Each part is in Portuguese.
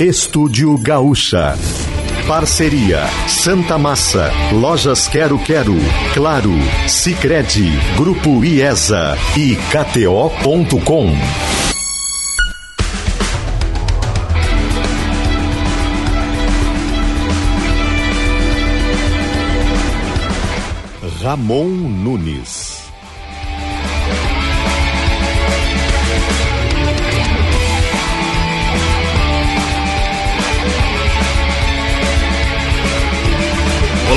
Estúdio Gaúcha. Parceria Santa Massa, Lojas Quero Quero, Claro, Sicredi, Grupo IESA e KTO.com. Ramon Nunes.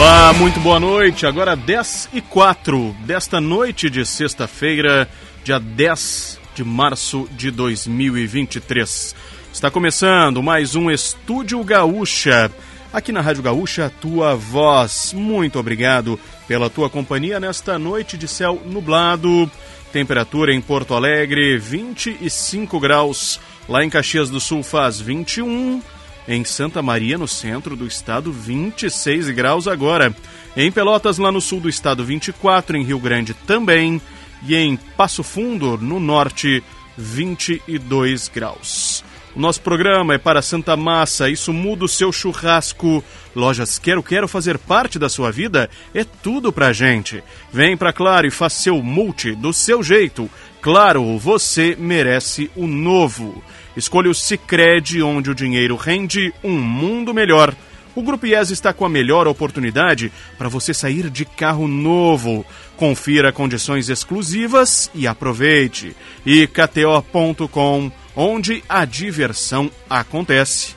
Olá, muito boa noite. Agora 10 e 4 desta noite de sexta-feira, dia 10 de março de 2023. Está começando mais um Estúdio Gaúcha. Aqui na Rádio Gaúcha, tua voz. Muito obrigado pela tua companhia nesta noite de céu nublado. Temperatura em Porto Alegre, 25 graus. Lá em Caxias do Sul faz 21 em Santa Maria, no centro do estado, 26 graus agora. Em Pelotas, lá no sul do estado, 24. Em Rio Grande também. E em Passo Fundo, no norte, 22 graus. O nosso programa é para Santa Massa, isso muda o seu churrasco. Lojas Quero Quero fazer parte da sua vida é tudo pra gente. Vem pra Claro e faça seu multi do seu jeito. Claro, você merece o novo. Escolha o Cicred, onde o dinheiro rende um mundo melhor. O Grupo IES está com a melhor oportunidade para você sair de carro novo. Confira condições exclusivas e aproveite. E KTO.com, onde a diversão acontece.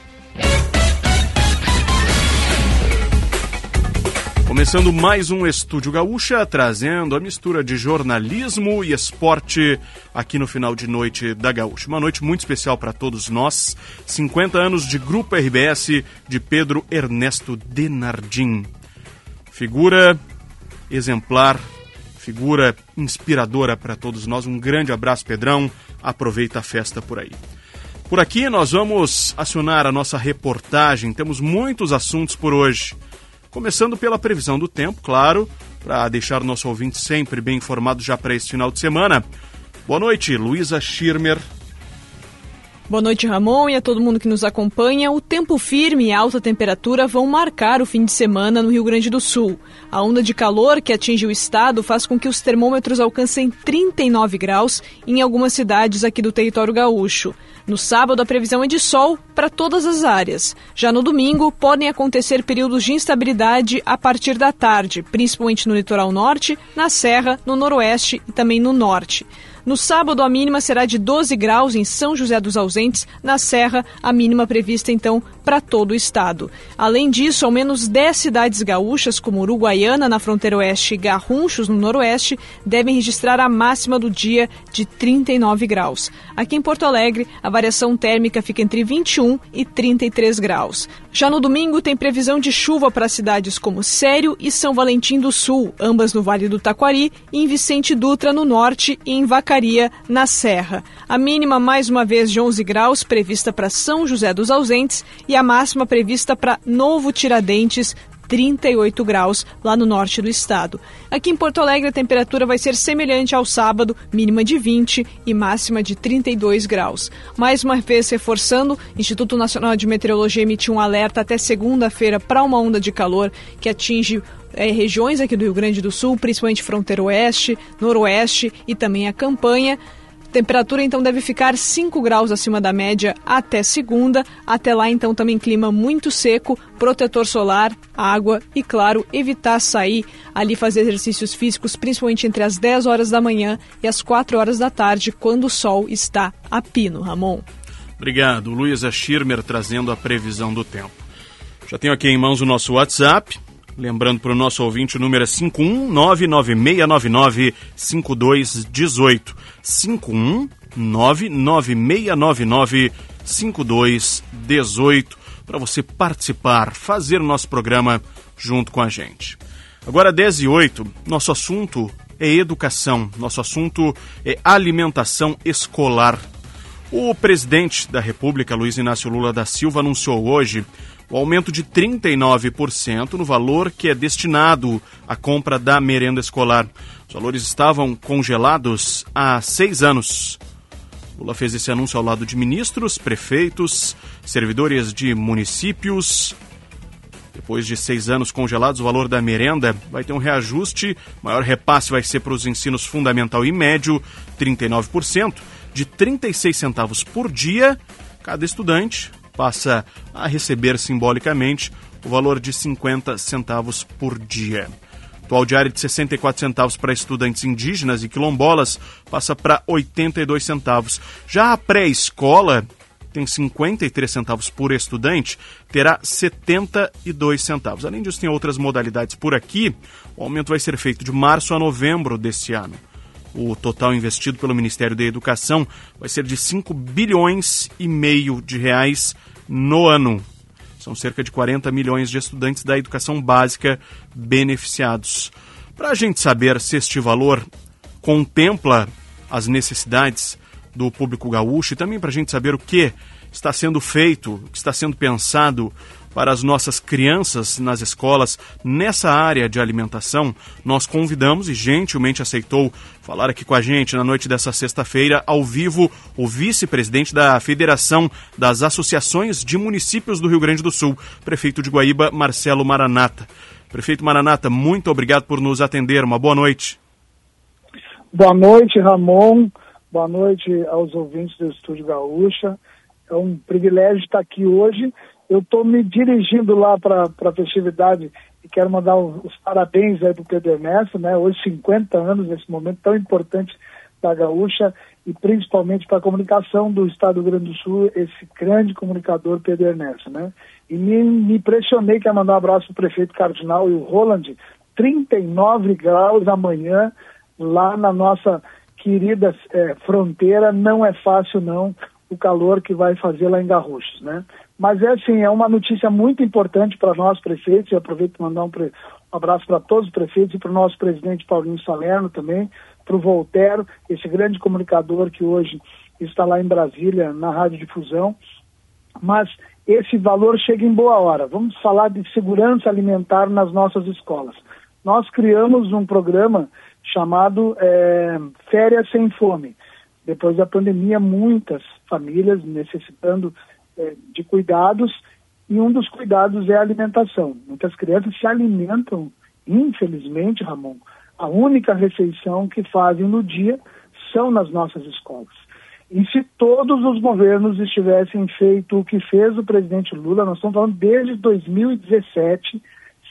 Começando mais um Estúdio Gaúcha, trazendo a mistura de jornalismo e esporte aqui no final de noite da Gaúcha. Uma noite muito especial para todos nós. 50 anos de Grupo RBS de Pedro Ernesto Denardim. Figura exemplar, figura inspiradora para todos nós. Um grande abraço, Pedrão. Aproveita a festa por aí. Por aqui nós vamos acionar a nossa reportagem. Temos muitos assuntos por hoje. Começando pela previsão do tempo, claro, para deixar o nosso ouvinte sempre bem informado já para esse final de semana. Boa noite, Luísa Schirmer. Boa noite, Ramon, e a todo mundo que nos acompanha. O tempo firme e alta temperatura vão marcar o fim de semana no Rio Grande do Sul. A onda de calor que atinge o estado faz com que os termômetros alcancem 39 graus em algumas cidades aqui do território gaúcho. No sábado, a previsão é de sol para todas as áreas. Já no domingo, podem acontecer períodos de instabilidade a partir da tarde, principalmente no litoral norte, na serra, no noroeste e também no norte. No sábado, a mínima será de 12 graus em São José dos Ausentes. Na Serra, a mínima prevista, então, para todo o estado. Além disso, ao menos 10 cidades gaúchas, como Uruguaiana, na fronteira oeste, e Garrunchos, no noroeste, devem registrar a máxima do dia de 39 graus. Aqui em Porto Alegre, a variação térmica fica entre 21 e 33 graus. Já no domingo, tem previsão de chuva para cidades como Sério e São Valentim do Sul, ambas no Vale do Taquari, e em Vicente Dutra, no norte, e em Vacaria, na Serra. A mínima, mais uma vez, de 11 graus, prevista para São José dos Ausentes, e a máxima prevista para Novo Tiradentes, 38 graus lá no norte do estado. Aqui em Porto Alegre a temperatura vai ser semelhante ao sábado, mínima de 20 e máxima de 32 graus. Mais uma vez reforçando, o Instituto Nacional de Meteorologia emitiu um alerta até segunda-feira para uma onda de calor que atinge é, regiões aqui do Rio Grande do Sul, principalmente fronteira oeste, noroeste e também a campanha. Temperatura então deve ficar 5 graus acima da média até segunda. Até lá então também clima muito seco, protetor solar, água e claro, evitar sair ali fazer exercícios físicos, principalmente entre as 10 horas da manhã e as 4 horas da tarde, quando o sol está a pino, Ramon. Obrigado, Luísa Schirmer trazendo a previsão do tempo. Já tenho aqui em mãos o nosso WhatsApp, Lembrando para o nosso ouvinte, o número é 51996995218. 51996995218 para você participar, fazer o nosso programa junto com a gente. Agora 10 e 8, nosso assunto é educação, nosso assunto é alimentação escolar. O presidente da República, Luiz Inácio Lula da Silva, anunciou hoje o aumento de 39% no valor que é destinado à compra da merenda escolar. Os valores estavam congelados há seis anos. Lula fez esse anúncio ao lado de ministros, prefeitos, servidores de municípios. Depois de seis anos congelados, o valor da merenda vai ter um reajuste. O maior repasse vai ser para os ensinos fundamental e médio, 39%, de 36 centavos por dia. Cada estudante passa a receber simbolicamente o valor de 50 centavos por dia. Atual diário de 64 centavos para estudantes indígenas e quilombolas passa para 82 centavos. Já a pré-escola tem 53 centavos por estudante, terá 72 centavos. Além disso, tem outras modalidades por aqui. O aumento vai ser feito de março a novembro deste ano. O total investido pelo Ministério da Educação vai ser de 5 bilhões e meio de reais no ano. São cerca de 40 milhões de estudantes da educação básica beneficiados. Para a gente saber se este valor contempla as necessidades do público gaúcho e também para a gente saber o que está sendo feito, o que está sendo pensado para as nossas crianças nas escolas nessa área de alimentação, nós convidamos e gentilmente aceitou falar aqui com a gente na noite dessa sexta-feira, ao vivo, o vice-presidente da Federação das Associações de Municípios do Rio Grande do Sul, prefeito de Guaíba, Marcelo Maranata. Prefeito Maranata, muito obrigado por nos atender. Uma boa noite. Boa noite, Ramon. Boa noite aos ouvintes do Estúdio Gaúcha. É um privilégio estar aqui hoje. Eu estou me dirigindo lá para a festividade quero mandar os parabéns aí para o Pedro Ernesto, né? Hoje 50 anos nesse momento tão importante da Gaúcha e principalmente para a comunicação do Estado do Rio Grande do Sul, esse grande comunicador Pedro Ernesto, né? E me, me impressionei, quero mandar um abraço para o prefeito Cardinal e o Roland, 39 graus amanhã lá na nossa querida é, fronteira, não é fácil não o calor que vai fazer lá em Garruchos, né? Mas é assim, é uma notícia muito importante para nós prefeitos, e aproveito para mandar um, pre... um abraço para todos os prefeitos e para o nosso presidente Paulinho Salerno também, para o Voltero, esse grande comunicador que hoje está lá em Brasília, na Rádio Difusão. Mas esse valor chega em boa hora. Vamos falar de segurança alimentar nas nossas escolas. Nós criamos um programa chamado é, Férias Sem Fome. Depois da pandemia, muitas famílias necessitando é, de cuidados, e um dos cuidados é a alimentação. Muitas crianças se alimentam, infelizmente, Ramon, a única refeição que fazem no dia são nas nossas escolas. E se todos os governos estivessem feito o que fez o presidente Lula, nós estamos falando desde 2017,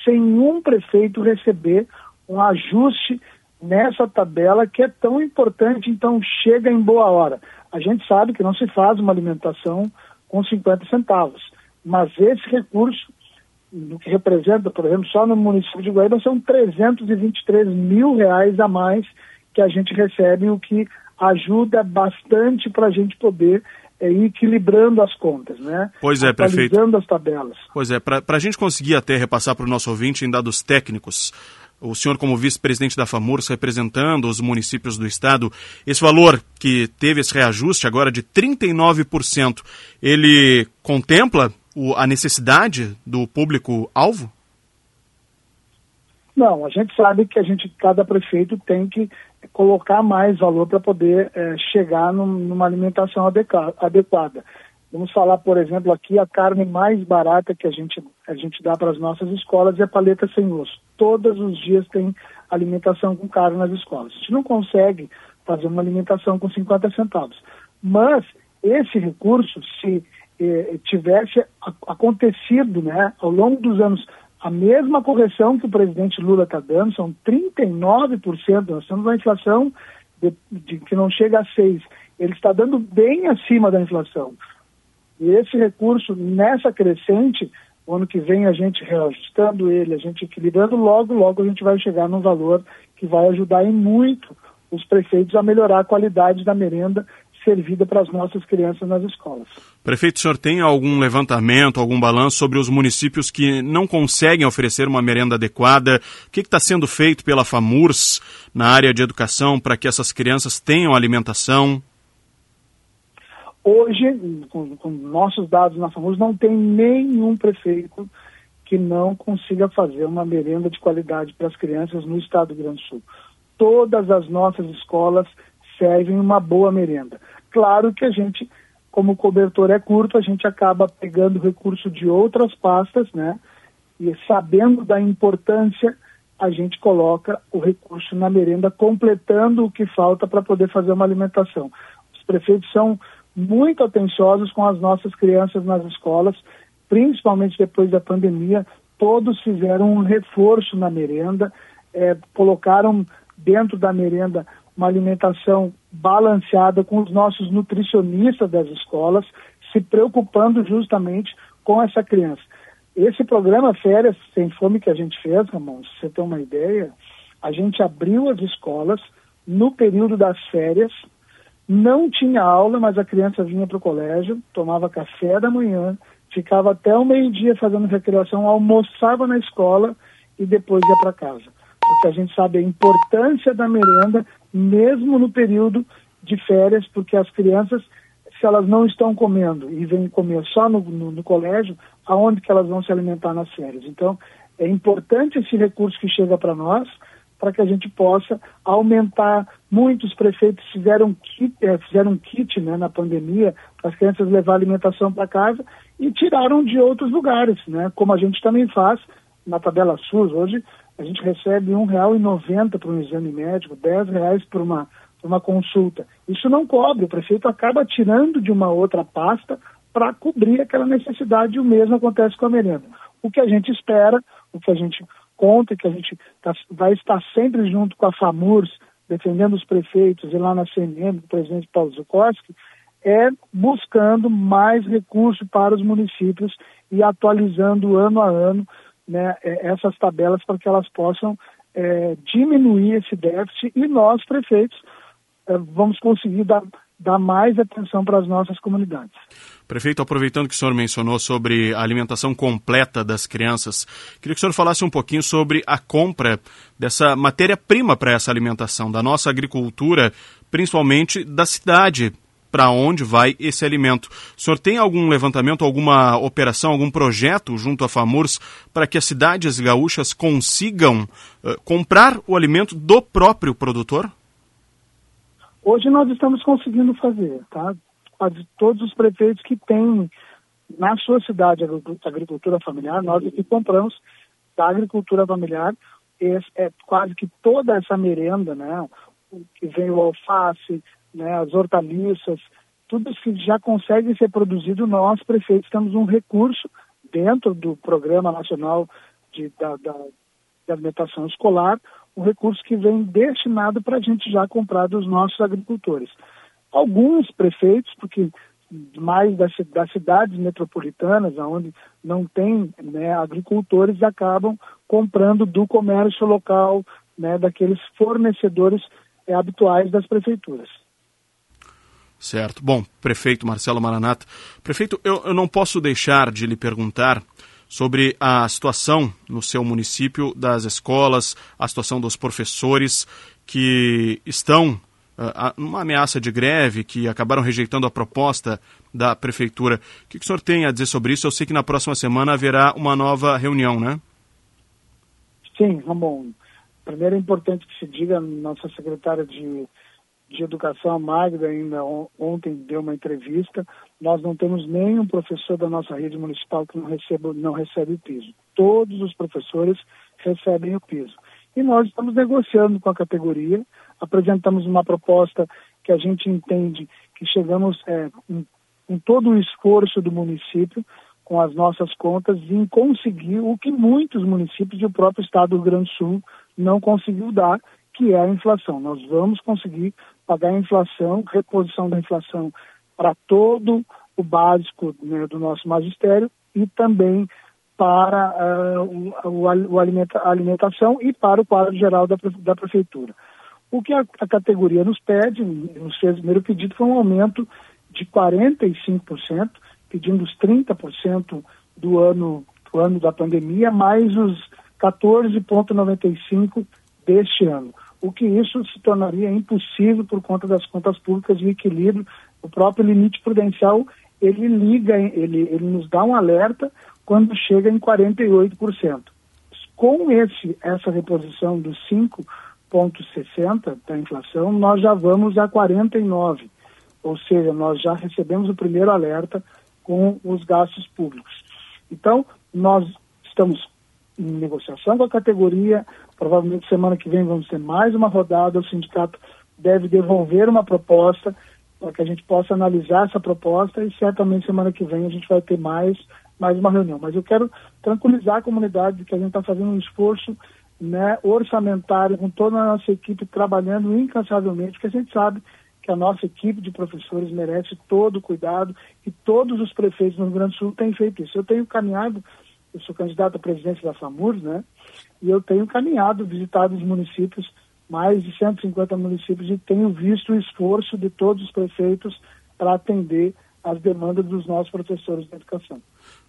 sem um prefeito receber um ajuste nessa tabela que é tão importante, então chega em boa hora. A gente sabe que não se faz uma alimentação com 50 centavos, mas esse recurso, no que representa, por exemplo, só no município de Guaíba, são 323 mil reais a mais que a gente recebe, o que ajuda bastante para a gente poder é, ir equilibrando as contas, né? Pois é, prefeito. as tabelas. Pois é, para a gente conseguir até repassar para o nosso ouvinte em dados técnicos, o senhor como vice-presidente da FAMURS representando os municípios do estado, esse valor que teve esse reajuste agora de 39%, ele contempla o, a necessidade do público-alvo? Não, a gente sabe que a gente, cada prefeito tem que colocar mais valor para poder é, chegar num, numa alimentação adequada. Vamos falar, por exemplo, aqui a carne mais barata que a gente, a gente dá para as nossas escolas é a paleta sem osso. Todos os dias tem alimentação com carne nas escolas. A gente não consegue fazer uma alimentação com 50 centavos. Mas esse recurso, se eh, tivesse acontecido né, ao longo dos anos a mesma correção que o presidente Lula está dando, são 39%, nós temos uma inflação de, de, que não chega a 6%. Ele está dando bem acima da inflação. E esse recurso, nessa crescente, o ano que vem a gente reajustando ele, a gente equilibrando, logo, logo a gente vai chegar num valor que vai ajudar em muito os prefeitos a melhorar a qualidade da merenda servida para as nossas crianças nas escolas. Prefeito, o senhor tem algum levantamento, algum balanço sobre os municípios que não conseguem oferecer uma merenda adequada? O que está sendo feito pela FAMURS na área de educação para que essas crianças tenham alimentação? Hoje, com, com nossos dados na FAMUS, não tem nenhum prefeito que não consiga fazer uma merenda de qualidade para as crianças no estado do Rio Grande do Sul. Todas as nossas escolas servem uma boa merenda. Claro que a gente como o cobertor é curto, a gente acaba pegando recurso de outras pastas, né? E sabendo da importância, a gente coloca o recurso na merenda, completando o que falta para poder fazer uma alimentação. Os prefeitos são muito atenciosos com as nossas crianças nas escolas, principalmente depois da pandemia. Todos fizeram um reforço na merenda, é, colocaram dentro da merenda uma alimentação balanceada com os nossos nutricionistas das escolas, se preocupando justamente com essa criança. Esse programa Férias Sem Fome que a gente fez, Ramon, se você tem uma ideia, a gente abriu as escolas no período das férias, não tinha aula, mas a criança vinha para o colégio, tomava café da manhã, ficava até o meio-dia fazendo recreação, almoçava na escola e depois ia para casa. Porque a gente sabe a importância da merenda, mesmo no período de férias, porque as crianças, se elas não estão comendo e vêm comer só no, no, no colégio, aonde que elas vão se alimentar nas férias? Então, é importante esse recurso que chega para nós, para que a gente possa aumentar. Muitos prefeitos fizeram kit, é, fizeram kit né, na pandemia para as crianças levar alimentação para casa e tiraram de outros lugares, né, como a gente também faz na tabela SUS. Hoje a gente recebe R$ 1,90 para um exame médico, R$ reais por uma, uma consulta. Isso não cobre, o prefeito acaba tirando de uma outra pasta para cobrir aquela necessidade e o mesmo acontece com a merenda. O que a gente espera, o que a gente conta, que a gente tá, vai estar sempre junto com a FAMURS, defendendo os prefeitos e lá na CNM, o presidente Paulo Zukoski, é buscando mais recursos para os municípios e atualizando ano a ano né, é, essas tabelas para que elas possam é, diminuir esse déficit. E nós, prefeitos, é, vamos conseguir dar, dar mais atenção para as nossas comunidades. Prefeito, aproveitando que o senhor mencionou sobre a alimentação completa das crianças, queria que o senhor falasse um pouquinho sobre a compra dessa matéria-prima para essa alimentação, da nossa agricultura, principalmente da cidade, para onde vai esse alimento. O senhor tem algum levantamento, alguma operação, algum projeto junto à FAMURS para que as cidades gaúchas consigam uh, comprar o alimento do próprio produtor? Hoje nós estamos conseguindo fazer, tá? Quase todos os prefeitos que têm na sua cidade agricultura familiar, nós aqui compramos da agricultura familiar é quase que toda essa merenda, né? Que vem o alface, né, as hortaliças, tudo isso que já consegue ser produzido, nós, prefeitos, temos um recurso dentro do Programa Nacional de, da, da, de Alimentação Escolar, um recurso que vem destinado para a gente já comprar dos nossos agricultores. Alguns prefeitos, porque mais das, das cidades metropolitanas, onde não tem né, agricultores, acabam comprando do comércio local, né, daqueles fornecedores é, habituais das prefeituras. Certo. Bom, prefeito Marcelo Maranata. Prefeito, eu, eu não posso deixar de lhe perguntar sobre a situação no seu município das escolas, a situação dos professores que estão uh, numa ameaça de greve, que acabaram rejeitando a proposta da prefeitura. O que, que o senhor tem a dizer sobre isso? Eu sei que na próxima semana haverá uma nova reunião, né? Sim, Ramon. Primeiro é importante que se diga, nossa secretária de de Educação, a Magda, ainda ontem deu uma entrevista, nós não temos nenhum professor da nossa rede municipal que não recebe, não recebe o piso. Todos os professores recebem o piso. E nós estamos negociando com a categoria, apresentamos uma proposta que a gente entende que chegamos é, em, em todo o esforço do município, com as nossas contas, em conseguir o que muitos municípios e o próprio Estado do Rio Grande do Sul não conseguiu dar, que é a inflação. Nós vamos conseguir pagar a inflação, reposição da inflação para todo o básico né, do nosso magistério e também para uh, o, o alimenta, a alimentação e para o quadro geral da, da prefeitura. O que a, a, categoria nos pede, nos fez o primeiro pedido, foi um aumento de 45%, pedindo os 30% do ano, do ano da pandemia, mais os 14,95% deste ano o que isso se tornaria impossível por conta das contas públicas e equilíbrio. O próprio limite prudencial, ele liga, ele, ele nos dá um alerta quando chega em 48%. Com esse, essa reposição dos 5,60% da inflação, nós já vamos a 49%. ou seja, nós já recebemos o primeiro alerta com os gastos públicos. Então, nós estamos em negociação com a categoria, provavelmente semana que vem vamos ter mais uma rodada, o sindicato deve devolver uma proposta para que a gente possa analisar essa proposta e certamente semana que vem a gente vai ter mais, mais uma reunião. Mas eu quero tranquilizar a comunidade de que a gente está fazendo um esforço né, orçamentário com toda a nossa equipe trabalhando incansavelmente, porque a gente sabe que a nossa equipe de professores merece todo o cuidado e todos os prefeitos no Rio Grande do Sul têm feito isso. Eu tenho caminhado, eu sou candidato à presidência da FAMURS, né? E eu tenho caminhado, visitado os municípios, mais de 150 municípios, e tenho visto o esforço de todos os prefeitos para atender as demandas dos nossos professores de educação.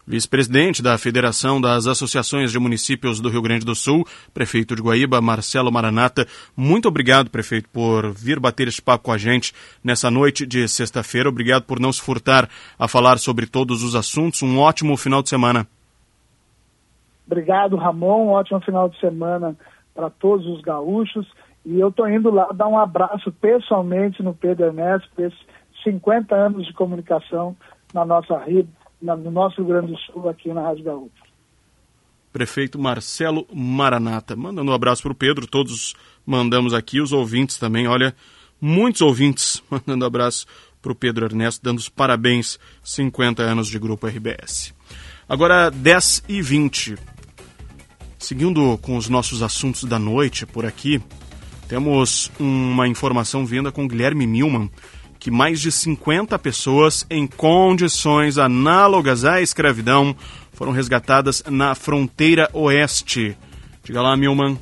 Vice-presidente da Federação das Associações de Municípios do Rio Grande do Sul, prefeito de Guaíba, Marcelo Maranata. Muito obrigado, prefeito, por vir bater esse papo com a gente nessa noite de sexta-feira. Obrigado por não se furtar a falar sobre todos os assuntos. Um ótimo final de semana. Obrigado, Ramon. Um ótimo final de semana para todos os gaúchos. E eu estou indo lá dar um abraço pessoalmente no Pedro Ernesto por esses 50 anos de comunicação na nossa rede no nosso Grande Sul, aqui na Rádio Gaúcha. Prefeito Marcelo Maranata. Mandando um abraço para o Pedro, todos mandamos aqui, os ouvintes também, olha, muitos ouvintes mandando abraço para o Pedro Ernesto, dando os parabéns, 50 anos de Grupo RBS. Agora, 10 e 20. Seguindo com os nossos assuntos da noite por aqui, temos uma informação vinda com Guilherme Milman, que mais de 50 pessoas em condições análogas à escravidão foram resgatadas na fronteira oeste. Diga lá, Milman.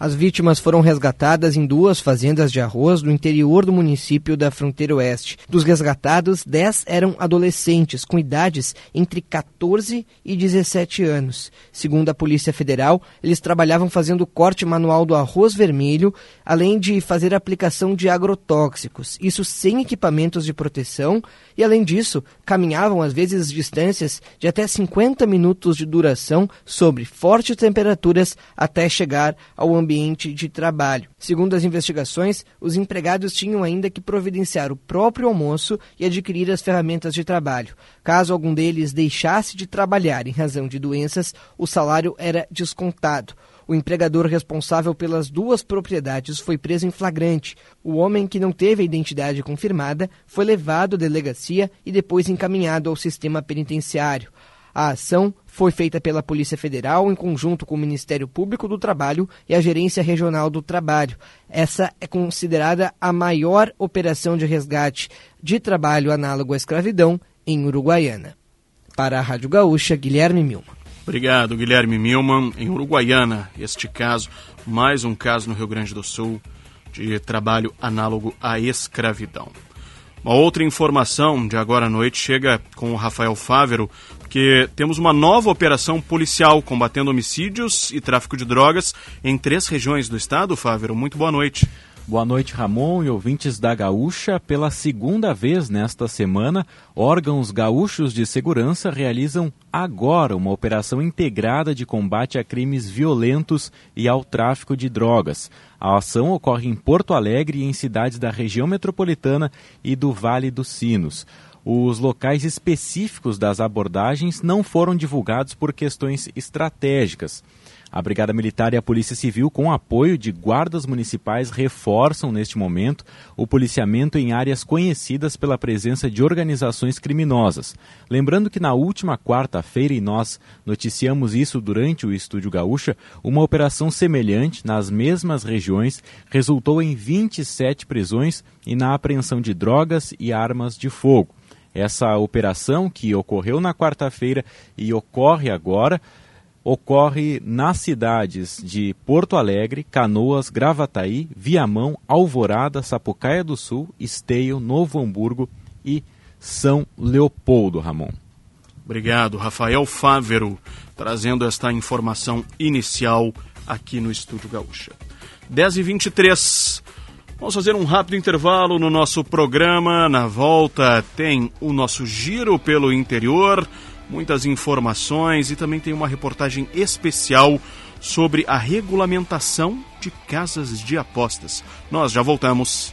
As vítimas foram resgatadas em duas fazendas de arroz do interior do município da fronteira oeste. Dos resgatados, 10 eram adolescentes com idades entre 14 e 17 anos. Segundo a Polícia Federal, eles trabalhavam fazendo corte manual do arroz vermelho, além de fazer aplicação de agrotóxicos, isso sem equipamentos de proteção, e além disso, caminhavam às vezes distâncias de até 50 minutos de duração sobre fortes temperaturas até chegar ao ambiente ambiente de trabalho. Segundo as investigações, os empregados tinham ainda que providenciar o próprio almoço e adquirir as ferramentas de trabalho. Caso algum deles deixasse de trabalhar em razão de doenças, o salário era descontado. O empregador responsável pelas duas propriedades foi preso em flagrante. O homem, que não teve a identidade confirmada, foi levado à delegacia e depois encaminhado ao sistema penitenciário. A ação foi feita pela Polícia Federal em conjunto com o Ministério Público do Trabalho e a Gerência Regional do Trabalho. Essa é considerada a maior operação de resgate de trabalho análogo à escravidão em Uruguaiana. Para a Rádio Gaúcha, Guilherme Milman. Obrigado, Guilherme Milman. Em Uruguaiana, este caso, mais um caso no Rio Grande do Sul de trabalho análogo à escravidão. Uma outra informação de agora à noite chega com o Rafael Fávero, que temos uma nova operação policial combatendo homicídios e tráfico de drogas em três regiões do estado. Fávero, muito boa noite. Boa noite, Ramon e ouvintes da Gaúcha. Pela segunda vez nesta semana, órgãos gaúchos de segurança realizam agora uma operação integrada de combate a crimes violentos e ao tráfico de drogas. A ação ocorre em Porto Alegre e em cidades da região metropolitana e do Vale dos Sinos. Os locais específicos das abordagens não foram divulgados por questões estratégicas. A Brigada Militar e a Polícia Civil, com apoio de guardas municipais, reforçam neste momento o policiamento em áreas conhecidas pela presença de organizações criminosas. Lembrando que na última quarta-feira, e nós noticiamos isso durante o Estúdio Gaúcha, uma operação semelhante nas mesmas regiões resultou em 27 prisões e na apreensão de drogas e armas de fogo. Essa operação, que ocorreu na quarta-feira e ocorre agora, ocorre nas cidades de Porto Alegre, Canoas, Gravataí, Viamão, Alvorada, Sapucaia do Sul, Esteio, Novo Hamburgo e São Leopoldo, Ramon. Obrigado, Rafael Fávero, trazendo esta informação inicial aqui no Estúdio Gaúcha. 10h23. Vamos fazer um rápido intervalo no nosso programa. Na volta tem o nosso giro pelo interior muitas informações e também tem uma reportagem especial sobre a regulamentação de casas de apostas. Nós já voltamos.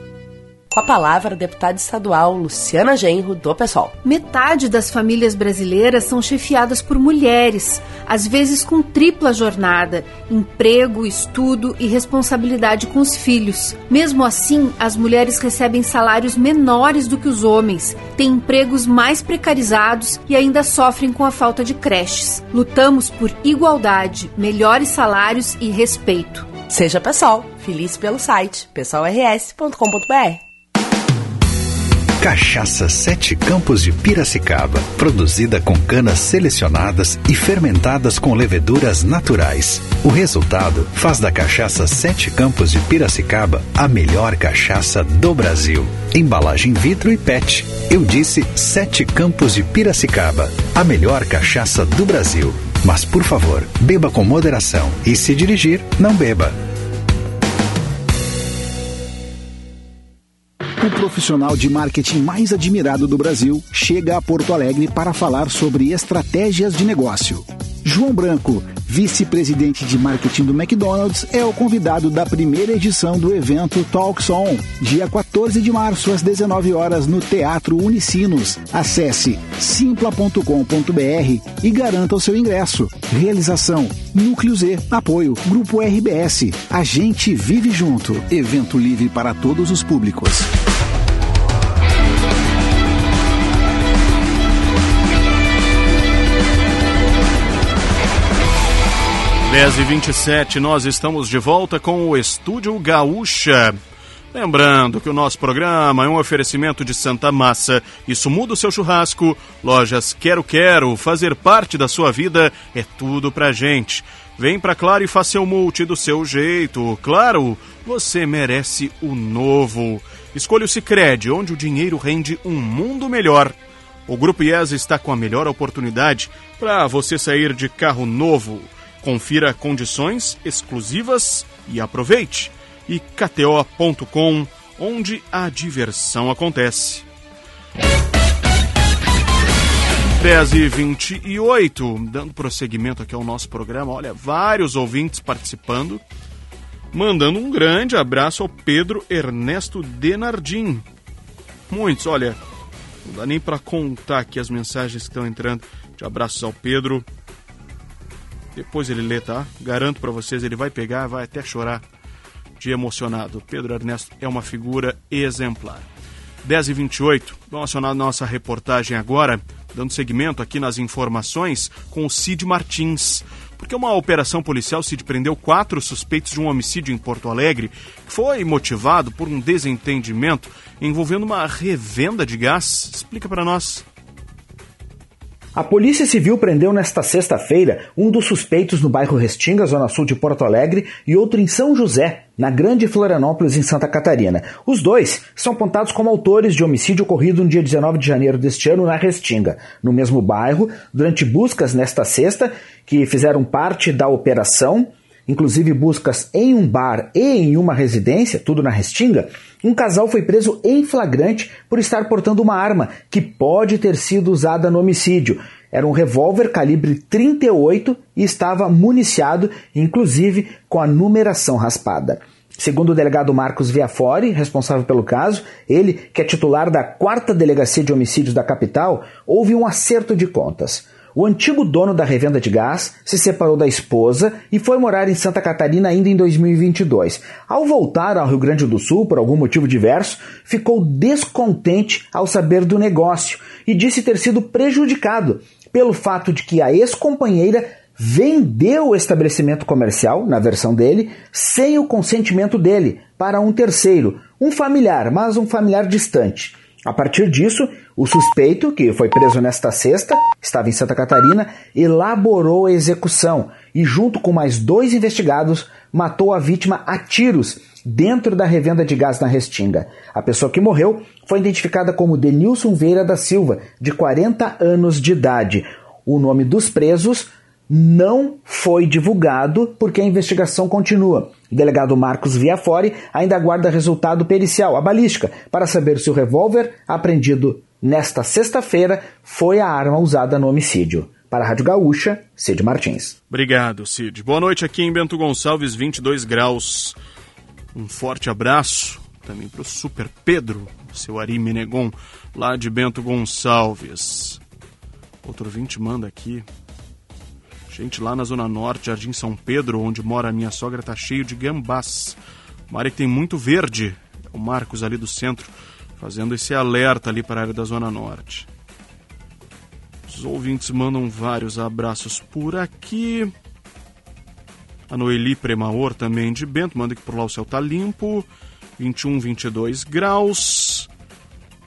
Com a palavra, a deputada estadual Luciana Genro, do PSOL. Metade das famílias brasileiras são chefiadas por mulheres, às vezes com tripla jornada: emprego, estudo e responsabilidade com os filhos. Mesmo assim, as mulheres recebem salários menores do que os homens, têm empregos mais precarizados e ainda sofrem com a falta de creches. Lutamos por igualdade, melhores salários e respeito. Seja PSOL, feliz pelo site pessoalrs.com.br. Cachaça Sete Campos de Piracicaba, produzida com canas selecionadas e fermentadas com leveduras naturais. O resultado faz da Cachaça Sete Campos de Piracicaba a melhor cachaça do Brasil. Embalagem vidro e PET. Eu disse Sete Campos de Piracicaba, a melhor cachaça do Brasil. Mas por favor, beba com moderação e se dirigir, não beba. O profissional de marketing mais admirado do Brasil chega a Porto Alegre para falar sobre estratégias de negócio. João Branco, vice-presidente de marketing do McDonald's, é o convidado da primeira edição do evento Talks On, dia 14 de março às 19 horas no Teatro Unicinos. Acesse simpla.com.br e garanta o seu ingresso. Realização: Núcleo Z, apoio Grupo RBS. A gente vive junto. Evento livre para todos os públicos. 10 e 27 nós estamos de volta com o Estúdio Gaúcha. Lembrando que o nosso programa é um oferecimento de Santa Massa. Isso muda o seu churrasco. Lojas Quero Quero. Fazer parte da sua vida é tudo pra gente. Vem pra Claro e faça o multi do seu jeito. Claro, você merece o novo. Escolha o Cicred, onde o dinheiro rende um mundo melhor. O Grupo IES está com a melhor oportunidade para você sair de carro novo. Confira condições exclusivas e aproveite. E KTO.com, onde a diversão acontece. 10 e 28, dando prosseguimento aqui ao nosso programa. Olha, vários ouvintes participando. Mandando um grande abraço ao Pedro Ernesto Denardim. Muitos, olha, não dá nem para contar aqui as mensagens que estão entrando. De abraços ao Pedro. Depois ele lê, tá? Garanto para vocês, ele vai pegar, vai até chorar de emocionado. Pedro Ernesto é uma figura exemplar. 10 e 28 vamos acionar nossa reportagem agora, dando seguimento aqui nas informações com o Cid Martins. Porque uma operação policial, Cid, prendeu quatro suspeitos de um homicídio em Porto Alegre, que foi motivado por um desentendimento envolvendo uma revenda de gás. Explica para nós. A Polícia Civil prendeu nesta sexta-feira um dos suspeitos no bairro Restinga, zona sul de Porto Alegre, e outro em São José, na Grande Florianópolis, em Santa Catarina. Os dois são apontados como autores de homicídio ocorrido no dia 19 de janeiro deste ano na Restinga, no mesmo bairro, durante buscas nesta sexta, que fizeram parte da operação. inclusive buscas em um bar e em uma residência, tudo na Restinga, um casal foi preso em flagrante por estar portando uma arma que pode ter sido usada no homicídio. Era um revólver calibre 38 e estava municiado, inclusive com a numeração raspada. Segundo o delegado Marcos Viafori, responsável pelo caso, ele, que é titular da quarta delegacia de homicídios da capital, houve um acerto de contas. O antigo dono da revenda de gás se separou da esposa e foi morar em Santa Catarina ainda em 2022. Ao voltar ao Rio Grande do Sul, por algum motivo diverso, ficou descontente ao saber do negócio e disse ter sido prejudicado pelo fato de que a ex-companheira vendeu o estabelecimento comercial, na versão dele, sem o consentimento dele, para um terceiro, um familiar, mas um familiar distante. A partir disso, o suspeito, que foi preso nesta sexta, estava em Santa Catarina, elaborou a execução e, junto com mais dois investigados, matou a vítima a tiros dentro da revenda de gás na Restinga. A pessoa que morreu foi identificada como Denilson Veira da Silva, de 40 anos de idade. O nome dos presos não foi divulgado porque a investigação continua. O delegado Marcos Viafore ainda aguarda resultado pericial, a balística, para saber se o revólver apreendido nesta sexta-feira foi a arma usada no homicídio. Para a Rádio Gaúcha, Cid Martins. Obrigado, Cid. Boa noite aqui em Bento Gonçalves, 22 graus. Um forte abraço também para o Super Pedro, seu Ari Menegon, lá de Bento Gonçalves. Outro ouvinte manda aqui. Gente, lá na Zona Norte, Jardim São Pedro, onde mora a minha sogra, tá cheio de gambás. Uma área que tem muito verde. É o Marcos ali do centro, fazendo esse alerta ali para a área da Zona Norte. Os ouvintes mandam vários abraços por aqui. A Noeli Premaor também de Bento, manda que por lá o céu tá limpo. 21, 22 graus.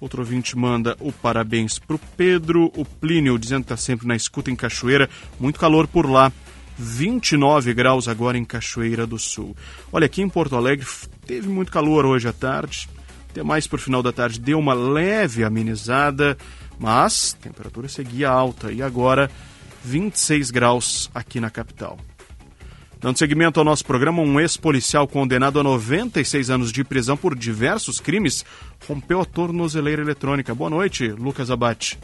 Outro ouvinte manda o parabéns pro Pedro. O Plínio dizendo que tá sempre na escuta em Cachoeira. Muito calor por lá. 29 graus agora em Cachoeira do Sul. Olha, aqui em Porto Alegre teve muito calor hoje à tarde. Até mais por final da tarde deu uma leve amenizada, mas a temperatura seguia alta e agora 26 graus aqui na capital. Dando seguimento ao nosso programa, um ex-policial condenado a 96 anos de prisão por diversos crimes rompeu a tornozeleira eletrônica. Boa noite, Lucas Abate.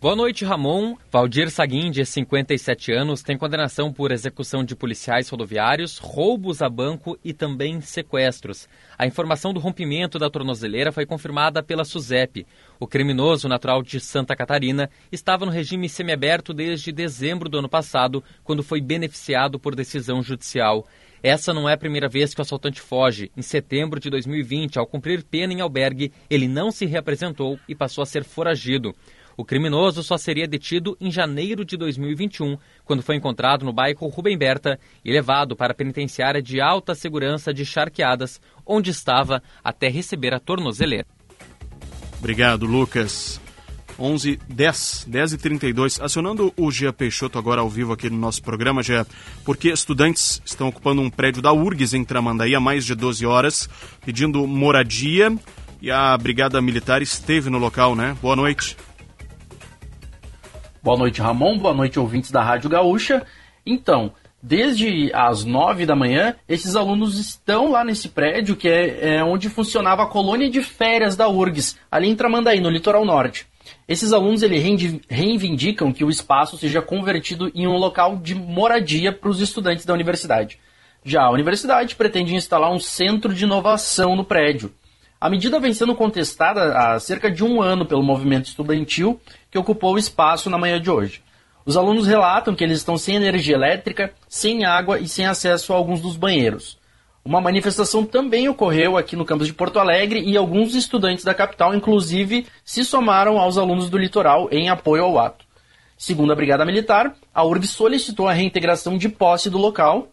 Boa noite, Ramon. Valdir Saguin, de 57 anos, tem condenação por execução de policiais rodoviários, roubos a banco e também sequestros. A informação do rompimento da tornozeleira foi confirmada pela SUSEP. O criminoso natural de Santa Catarina estava no regime semiaberto desde dezembro do ano passado, quando foi beneficiado por decisão judicial. Essa não é a primeira vez que o assaltante foge. Em setembro de 2020, ao cumprir pena em albergue, ele não se reapresentou e passou a ser foragido. O criminoso só seria detido em janeiro de 2021, quando foi encontrado no bairro Rubem Berta e levado para a penitenciária de alta segurança de Charqueadas, onde estava até receber a tornozeleira. Obrigado, Lucas. 11 10 10 e 32 acionando o Gia Peixoto agora ao vivo aqui no nosso programa Gia, porque estudantes estão ocupando um prédio da URGS em Tramandaí há mais de 12 horas pedindo moradia e a brigada militar esteve no local, né? Boa noite. Boa noite, Ramon. Boa noite, ouvintes da Rádio Gaúcha. Então, desde as nove da manhã, esses alunos estão lá nesse prédio que é, é, onde funcionava a colônia de férias da URGS, ali em Tramandaí, no litoral norte. Esses alunos eles reivindicam que o espaço seja convertido em um local de moradia para os estudantes da universidade. Já a universidade pretende instalar um centro de inovação no prédio. A medida vem sendo contestada há cerca de um ano pelo movimento estudantil que ocupou o espaço na manhã de hoje. Os alunos relatam que eles estão sem energia elétrica, sem água e sem acesso a alguns dos banheiros. Uma manifestação também ocorreu aqui no campus de Porto Alegre e alguns estudantes da capital, inclusive, se somaram aos alunos do litoral em apoio ao ato. Segundo a Brigada Militar, a URG solicitou a reintegração de posse do local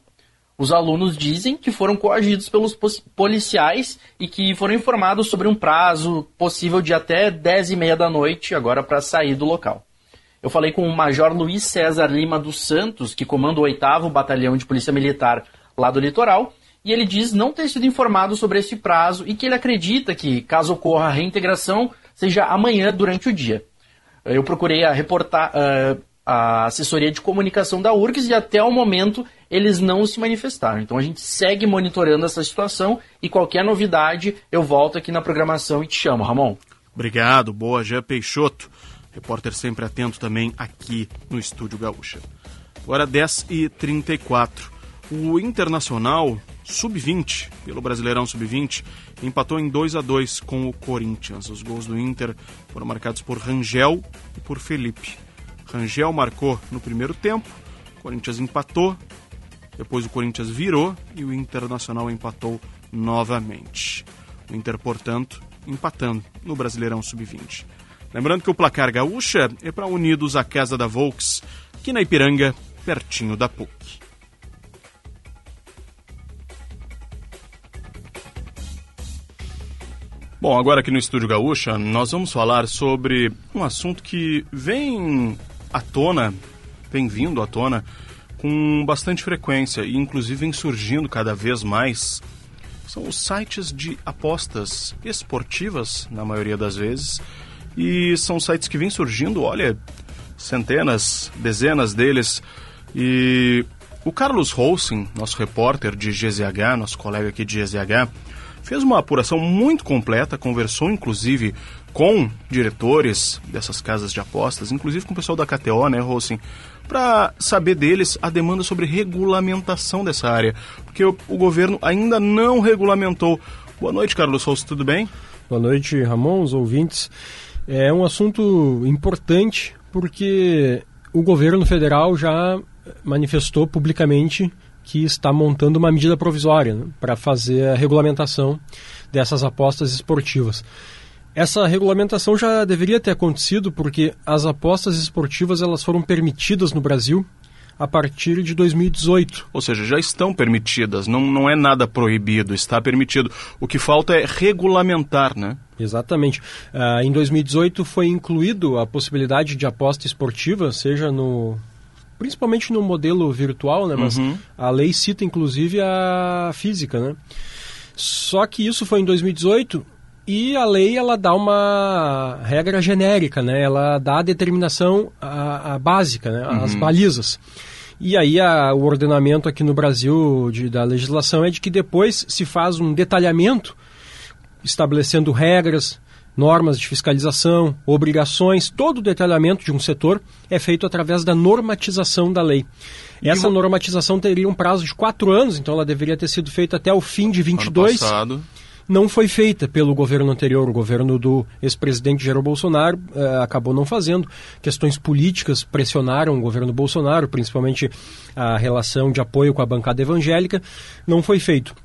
os alunos dizem que foram coagidos pelos policiais e que foram informados sobre um prazo possível de até 10 e meia da noite agora para sair do local. Eu falei com o Major Luiz César Lima dos Santos, que comanda o 8 Batalhão de Polícia Militar lá do litoral, e ele diz não ter sido informado sobre esse prazo e que ele acredita que, caso ocorra a reintegração, seja amanhã durante o dia. Eu procurei a reportar, uh, a assessoria de comunicação da URGS e até o momento eles não se manifestaram. Então a gente segue monitorando essa situação e qualquer novidade eu volto aqui na programação e te chamo, Ramon. Obrigado, boa, Jean Peixoto. Repórter sempre atento também aqui no Estúdio Gaúcha. Agora 10h34. O Internacional Sub-20, pelo Brasileirão Sub-20, empatou em 2 a 2 com o Corinthians. Os gols do Inter foram marcados por Rangel e por Felipe. Rangel marcou no primeiro tempo, o Corinthians empatou, depois o Corinthians virou e o Internacional empatou novamente. O Inter, portanto, empatando no Brasileirão Sub-20. Lembrando que o placar gaúcha é para Unidos a Casa da Volks, aqui na Ipiranga, pertinho da PUC. Bom, agora aqui no Estúdio Gaúcha, nós vamos falar sobre um assunto que vem à tona, vem vindo à tona com bastante frequência e inclusive vem surgindo cada vez mais. São os sites de apostas esportivas, na maioria das vezes, e são sites que vêm surgindo, olha, centenas, dezenas deles. E o Carlos Rolsen, nosso repórter de GZH, nosso colega aqui de GZH, fez uma apuração muito completa, conversou inclusive com diretores dessas casas de apostas, inclusive com o pessoal da KTO, né, Rolsen, para saber deles a demanda sobre regulamentação dessa área, porque o, o, governo ainda não regulamentou. Boa noite, Carlos Rolsen, tudo bem? Boa noite, Ramon, os ouvintes. É um assunto importante porque o governo federal já manifestou publicamente que está montando uma medida provisória né, para fazer a regulamentação dessas apostas esportivas. Essa regulamentação já deveria ter acontecido porque as apostas esportivas elas foram permitidas no Brasil a partir de 2018. Ou seja, já estão permitidas, não, não é nada proibido, está permitido. O que falta é regulamentar, né? Exatamente. Uh, em 2018 foi incluído a possibilidade de aposta esportiva, seja no principalmente no modelo virtual, né? Mas uhum. a lei cita inclusive a física, né? Só que isso foi em 2018 e a lei ela dá uma regra genérica, né? Ela dá a determinação a, a básica, né? As uhum. balizas. E aí a, o ordenamento aqui no Brasil de, da legislação é de que depois se faz um detalhamento estabelecendo regras, normas de fiscalização, obrigações, todo o detalhamento de um setor é feito através da normatização da lei. Essa normatização teria um prazo de quatro anos, então ela deveria ter sido feita até o fim de 22. Ano passado não foi feita pelo governo anterior. O governo do ex-presidente Jair Bolsonaro eh, acabou não fazendo. Questões políticas pressionaram o governo Bolsonaro, principalmente a relação de apoio com a bancada evangélica. Não foi feito.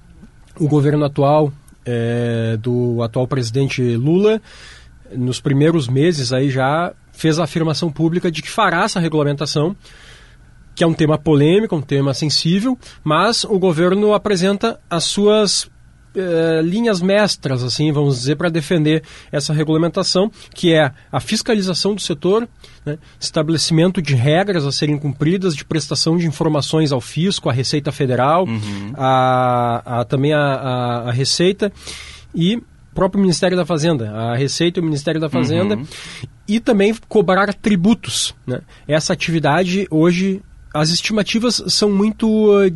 O governo atual é, do atual presidente Lula, nos primeiros meses aí já fez a afirmação pública de que fará essa regulamentação, que é um tema polêmico, um tema sensível, mas o governo apresenta as suas eh, linhas mestras, assim, vamos dizer, para defender essa regulamentação, que é a fiscalização do setor, né, estabelecimento de regras a serem cumpridas, de prestação de informações ao fisco, à Receita Federal, uhum. a, a, também a, a, a Receita e próprio Ministério da Fazenda, a Receita e o Ministério da Fazenda, uhum. e também cobrar tributos. Né? Essa atividade hoje, as estimativas são muito uh,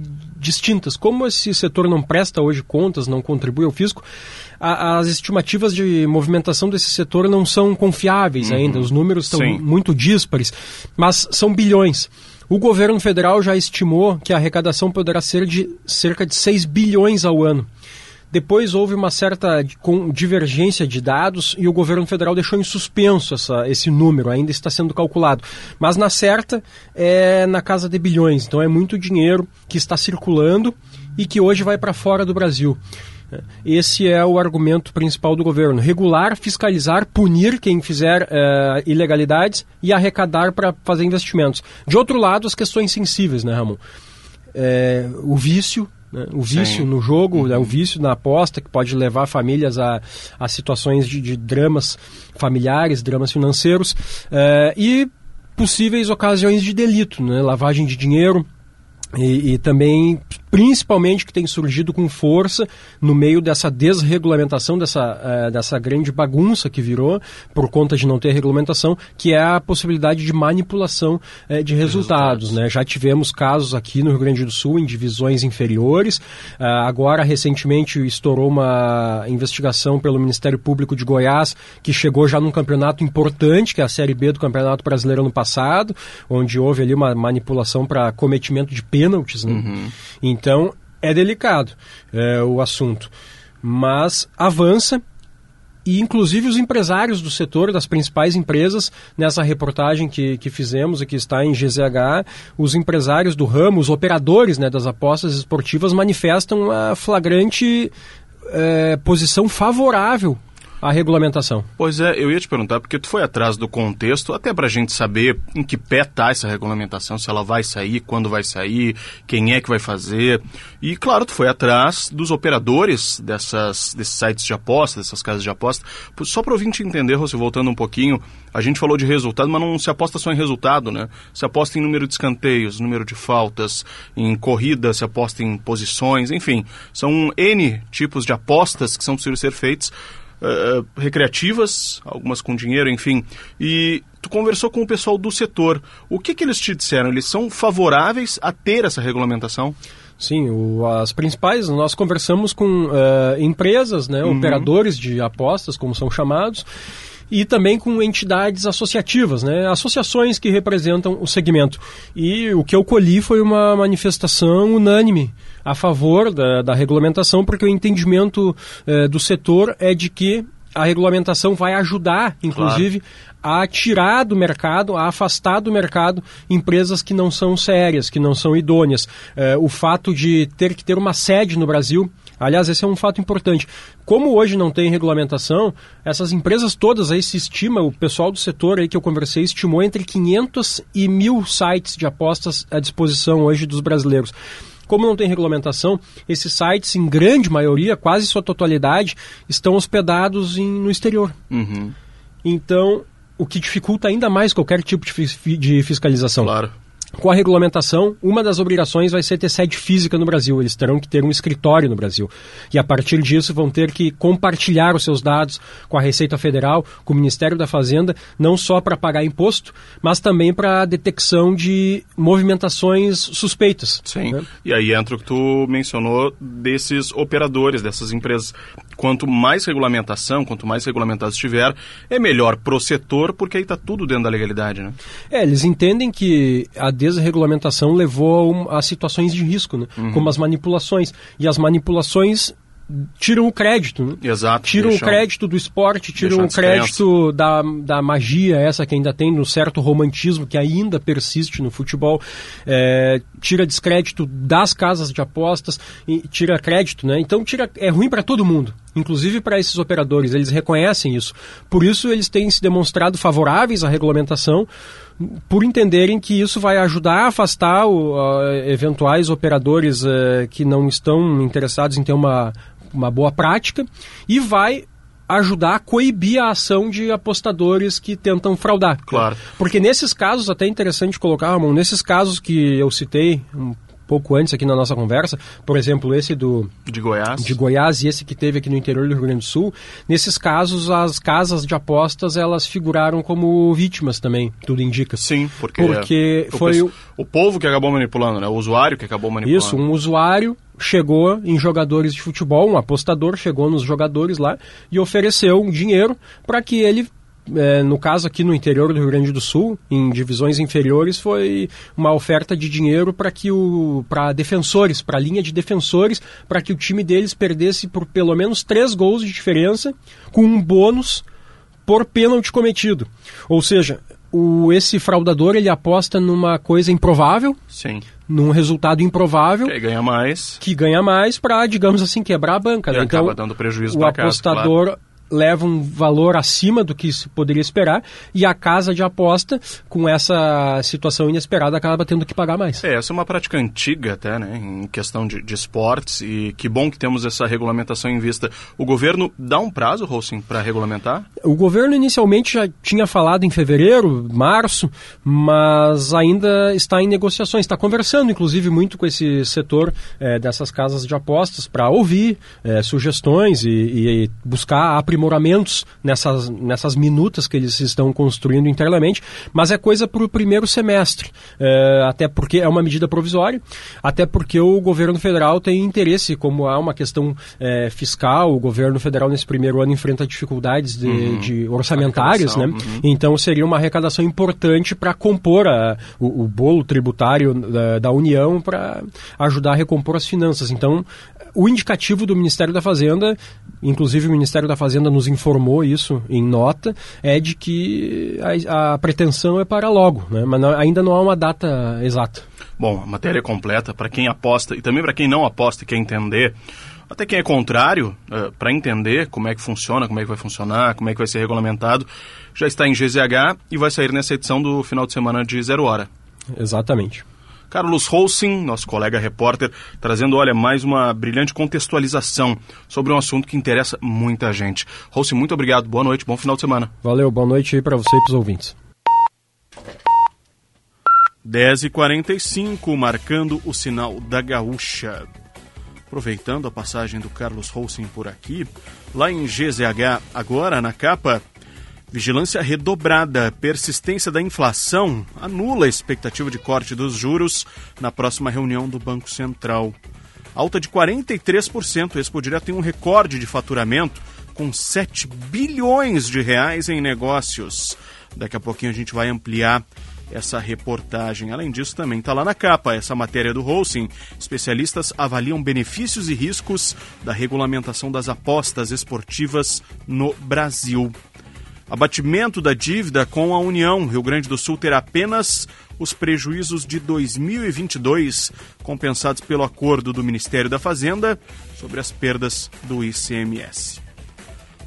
distintas. Como esse setor não presta hoje contas, não contribui ao fisco, a, as estimativas de movimentação desse setor não são confiáveis uhum. ainda. Os números estão Sim. muito díspares, mas são bilhões. O governo federal já estimou que a arrecadação poderá ser de cerca de 6 bilhões ao ano. Depois houve uma certa divergência de dados e o governo federal deixou em suspenso essa, esse número, ainda está sendo calculado. Mas na certa é na casa de bilhões, então é muito dinheiro que está circulando e que hoje vai para fora do Brasil. Esse é o argumento principal do governo: regular, fiscalizar, punir quem fizer uh, ilegalidades e arrecadar para fazer investimentos. De outro lado, as questões sensíveis, né, Ramon? É, o vício, né? O vício Sim. no jogo, uhum. né? o vício na aposta, que pode levar famílias a, a situações de, de dramas familiares, dramas financeiros, uh, e possíveis ocasiões de delito, né? lavagem de dinheiro, E, e, também, principalmente, que tem surgido com força no meio dessa desregulamentação, dessa, uh, dessa grande bagunça que virou por conta de não ter regulamentação, que é a possibilidade de manipulação uh, de resultados. Né? Já tivemos casos aqui no Rio Grande do Sul em divisões inferiores. Uh, agora, recentemente, estourou uma investigação pelo Ministério Público de Goiás, que chegou já num campeonato importante, que é a Série B do Campeonato Brasileiro ano passado, onde houve ali uma manipulação para cometimento de pênaltis. Né? Uhum. Então, é delicado é, o assunto. Mas avança e inclusive os empresários do setor, das principais empresas, nessa reportagem que, que fizemos e que está em GZH, os empresários do ramo, os operadores né, das apostas esportivas manifestam uma flagrante é, posição favorável a regulamentação. Pois é, eu ia te perguntar, porque tu foi atrás do contexto, até para a gente saber em que pé está essa regulamentação, se ela vai sair, quando vai sair, quem é que vai fazer. E, claro, tu foi atrás dos operadores dessas, desses sites de aposta, dessas casas de aposta. Só para ouvir te entender, Rossi, voltando um pouquinho, a gente falou de resultado, mas não se aposta só em resultado, né? Se aposta em número de escanteios, número de faltas, em corrida, se aposta em posições, enfim. São N tipos de apostas que são possíveis ser feitas uh, recreativas, algumas com dinheiro, enfim. E tu conversou com o pessoal do setor. O que, que eles te disseram? Eles são favoráveis a ter essa regulamentação? Sim, o, as principais, nós conversamos com uh, empresas, né, uhum. operadores de apostas, como são chamados, e também com entidades associativas, né, associações que representam o segmento. E o que eu colhi foi uma manifestação unânime a favor da, da regulamentação, porque o entendimento eh, do setor é de que a regulamentação vai ajudar, inclusive, claro. a tirar do mercado, a afastar do mercado empresas que não são sérias, que não são idôneas. Eh, o fato de ter que ter uma sede no Brasil Aliás, esse é um fato importante. Como hoje não tem regulamentação, essas empresas todas aí se estima, o pessoal do setor aí que eu conversei estimou entre 500 e mil sites de apostas à disposição hoje dos brasileiros. Como não tem regulamentação, esses sites, em grande maioria, quase sua totalidade, estão hospedados em, no exterior. Uhum. Então, o que dificulta ainda mais qualquer tipo de, de fiscalização. Claro com a regulamentação, uma das obrigações vai ser ter sede física no Brasil. Eles terão que ter um escritório no Brasil. E a partir disso vão ter que compartilhar os seus dados com a Receita Federal, com o Ministério da Fazenda, não só para pagar imposto, mas também para a detecção de movimentações suspeitas. Sim. Né? E aí entra o que tu mencionou desses operadores, dessas empresas. Quanto mais regulamentação, quanto mais regulamentado estiver, é melhor para o setor, porque aí está tudo dentro da legalidade, né? É, eles entendem que a desregulamentação levou a, a situações de risco, né? Uhum. como as manipulações. E as manipulações tiram o crédito. Né? Exato. Tiram deixam, o crédito do esporte, tiram o crédito da, da magia, essa que ainda tem no certo romantismo que ainda persiste no futebol. É, tira descrédito das casas de apostas, e tira crédito, né? Então tira, é ruim para todo mundo. Inclusive para esses operadores, eles reconhecem isso. Por isso eles têm se demonstrado favoráveis à regulamentação, por entenderem que isso vai ajudar a afastar o, uh, eventuais operadores uh, que não estão interessados em ter uma, uma boa prática e vai ajudar a coibir a ação de apostadores que tentam fraudar. Claro. Porque nesses casos, até interessante colocar, Ramon, nesses casos que eu citei um pouco antes aqui na nossa conversa, por exemplo, esse do de Goiás, de Goiás e esse que teve aqui no interior do Rio Grande do Sul, nesses casos as casas de apostas elas figuraram como vítimas também, tudo indica. Sim, porque, porque foi o, o povo que acabou manipulando, né? O usuário que acabou manipulando. Isso, um usuário chegou em jogadores de futebol, um apostador chegou nos jogadores lá e ofereceu um dinheiro para que ele é, no caso aqui no interior do Rio Grande do Sul, em divisões inferiores, foi uma oferta de dinheiro para que o para defensores, para a linha de defensores, para que o time deles perdesse por pelo menos três gols de diferença, com um bônus por pênalti cometido. Ou seja, o, esse fraudador ele aposta numa coisa improvável. Sim num resultado improvável. Que ganha mais. Que ganha mais para, digamos assim, quebrar a banca. Né? então, dando prejuízo O apostador casa, claro. Leva um valor acima do que se poderia esperar e a casa de aposta, com essa situação inesperada, acaba tendo que pagar mais. É, essa é uma prática antiga até, né, em questão de, de esportes e que bom que temos essa regulamentação em vista. O governo dá um prazo, Rossin, para regulamentar? O governo inicialmente já tinha falado em fevereiro, março, mas ainda está em negociações, está conversando inclusive muito com esse setor é, dessas casas de apostas para ouvir é, sugestões e, e buscar aprimorar aprimoramentos nessas, nessas minutas que eles estão construindo internamente, mas é coisa para o primeiro semestre, é, até porque é uma medida provisória, até porque o governo federal tem interesse, como há uma questão é, fiscal, o governo federal nesse primeiro ano enfrenta dificuldades de, uhum. de orçamentárias, né? Uhum. Então seria uma arrecadação importante para compor a, o, o, bolo tributário da, da União para ajudar a recompor as finanças. Então, o indicativo do Ministério da Fazenda, inclusive o Ministério da Fazenda nos informou isso em nota, é de que a, a pretensão é para logo, né? mas não, ainda não há uma data exata. Bom, a matéria é completa para quem aposta e também para quem não aposta e quer entender. Até quem é contrário, uh, para entender como é que funciona, como é que vai funcionar, como é que vai ser regulamentado, já está em GZH e vai sair nessa edição do final de semana de Zero Hora. Exatamente. Carlos Holcim, nosso colega repórter, trazendo, olha, mais uma brilhante contextualização sobre um assunto que interessa muita gente. Holcim, muito obrigado, boa noite, bom final de semana. Valeu, boa noite aí para você e para os ouvintes. 10h45, marcando o sinal da gaúcha. Aproveitando a passagem do Carlos Holcim por aqui, lá em GZH, agora na capa, Vigilância redobrada, persistência da inflação anula a expectativa de corte dos juros na próxima reunião do Banco Central. Alta de 43%, Expo Direto tem um recorde de faturamento com 7 bilhões de reais em negócios. Daqui a pouquinho a gente vai ampliar essa reportagem. Além disso, também está lá na capa essa matéria do Holcim. Especialistas avaliam benefícios e riscos da regulamentação das apostas esportivas no Brasil. Abatimento da dívida com a União. Rio Grande do Sul terá apenas os prejuízos de 2022 compensados pelo acordo do Ministério da Fazenda sobre as perdas do ICMS.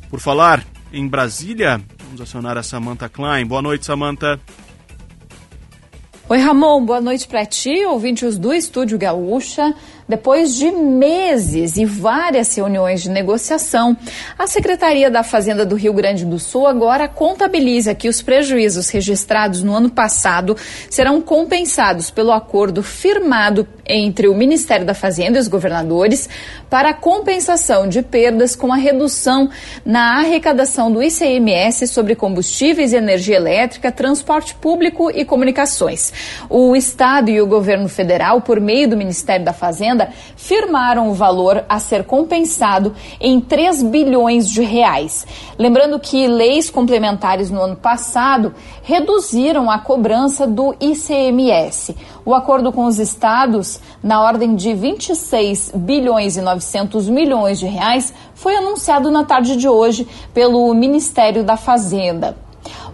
Por falar em Brasília, vamos acionar a Samantha Klein. Boa noite, Samantha. Oi, Ramon, boa noite para ti, ouvintes do Estúdio Gaúcha. Depois de meses e várias reuniões de negociação, a Secretaria da Fazenda do Rio Grande do Sul agora contabiliza que os prejuízos registrados no ano passado serão compensados pelo acordo firmado entre o Ministério da Fazenda e os governadores para compensação de perdas com a redução na arrecadação do ICMS sobre combustíveis energia elétrica, transporte público e comunicações. O Estado e o governo federal, por meio do Ministério da Fazenda, firmaram o valor a ser compensado em 3 bilhões de reais. Lembrando que leis complementares no ano passado reduziram a cobrança do ICMS. O acordo com os estados, na ordem de 26 bilhões e 900 milhões de reais, foi anunciado na tarde de hoje pelo Ministério da Fazenda.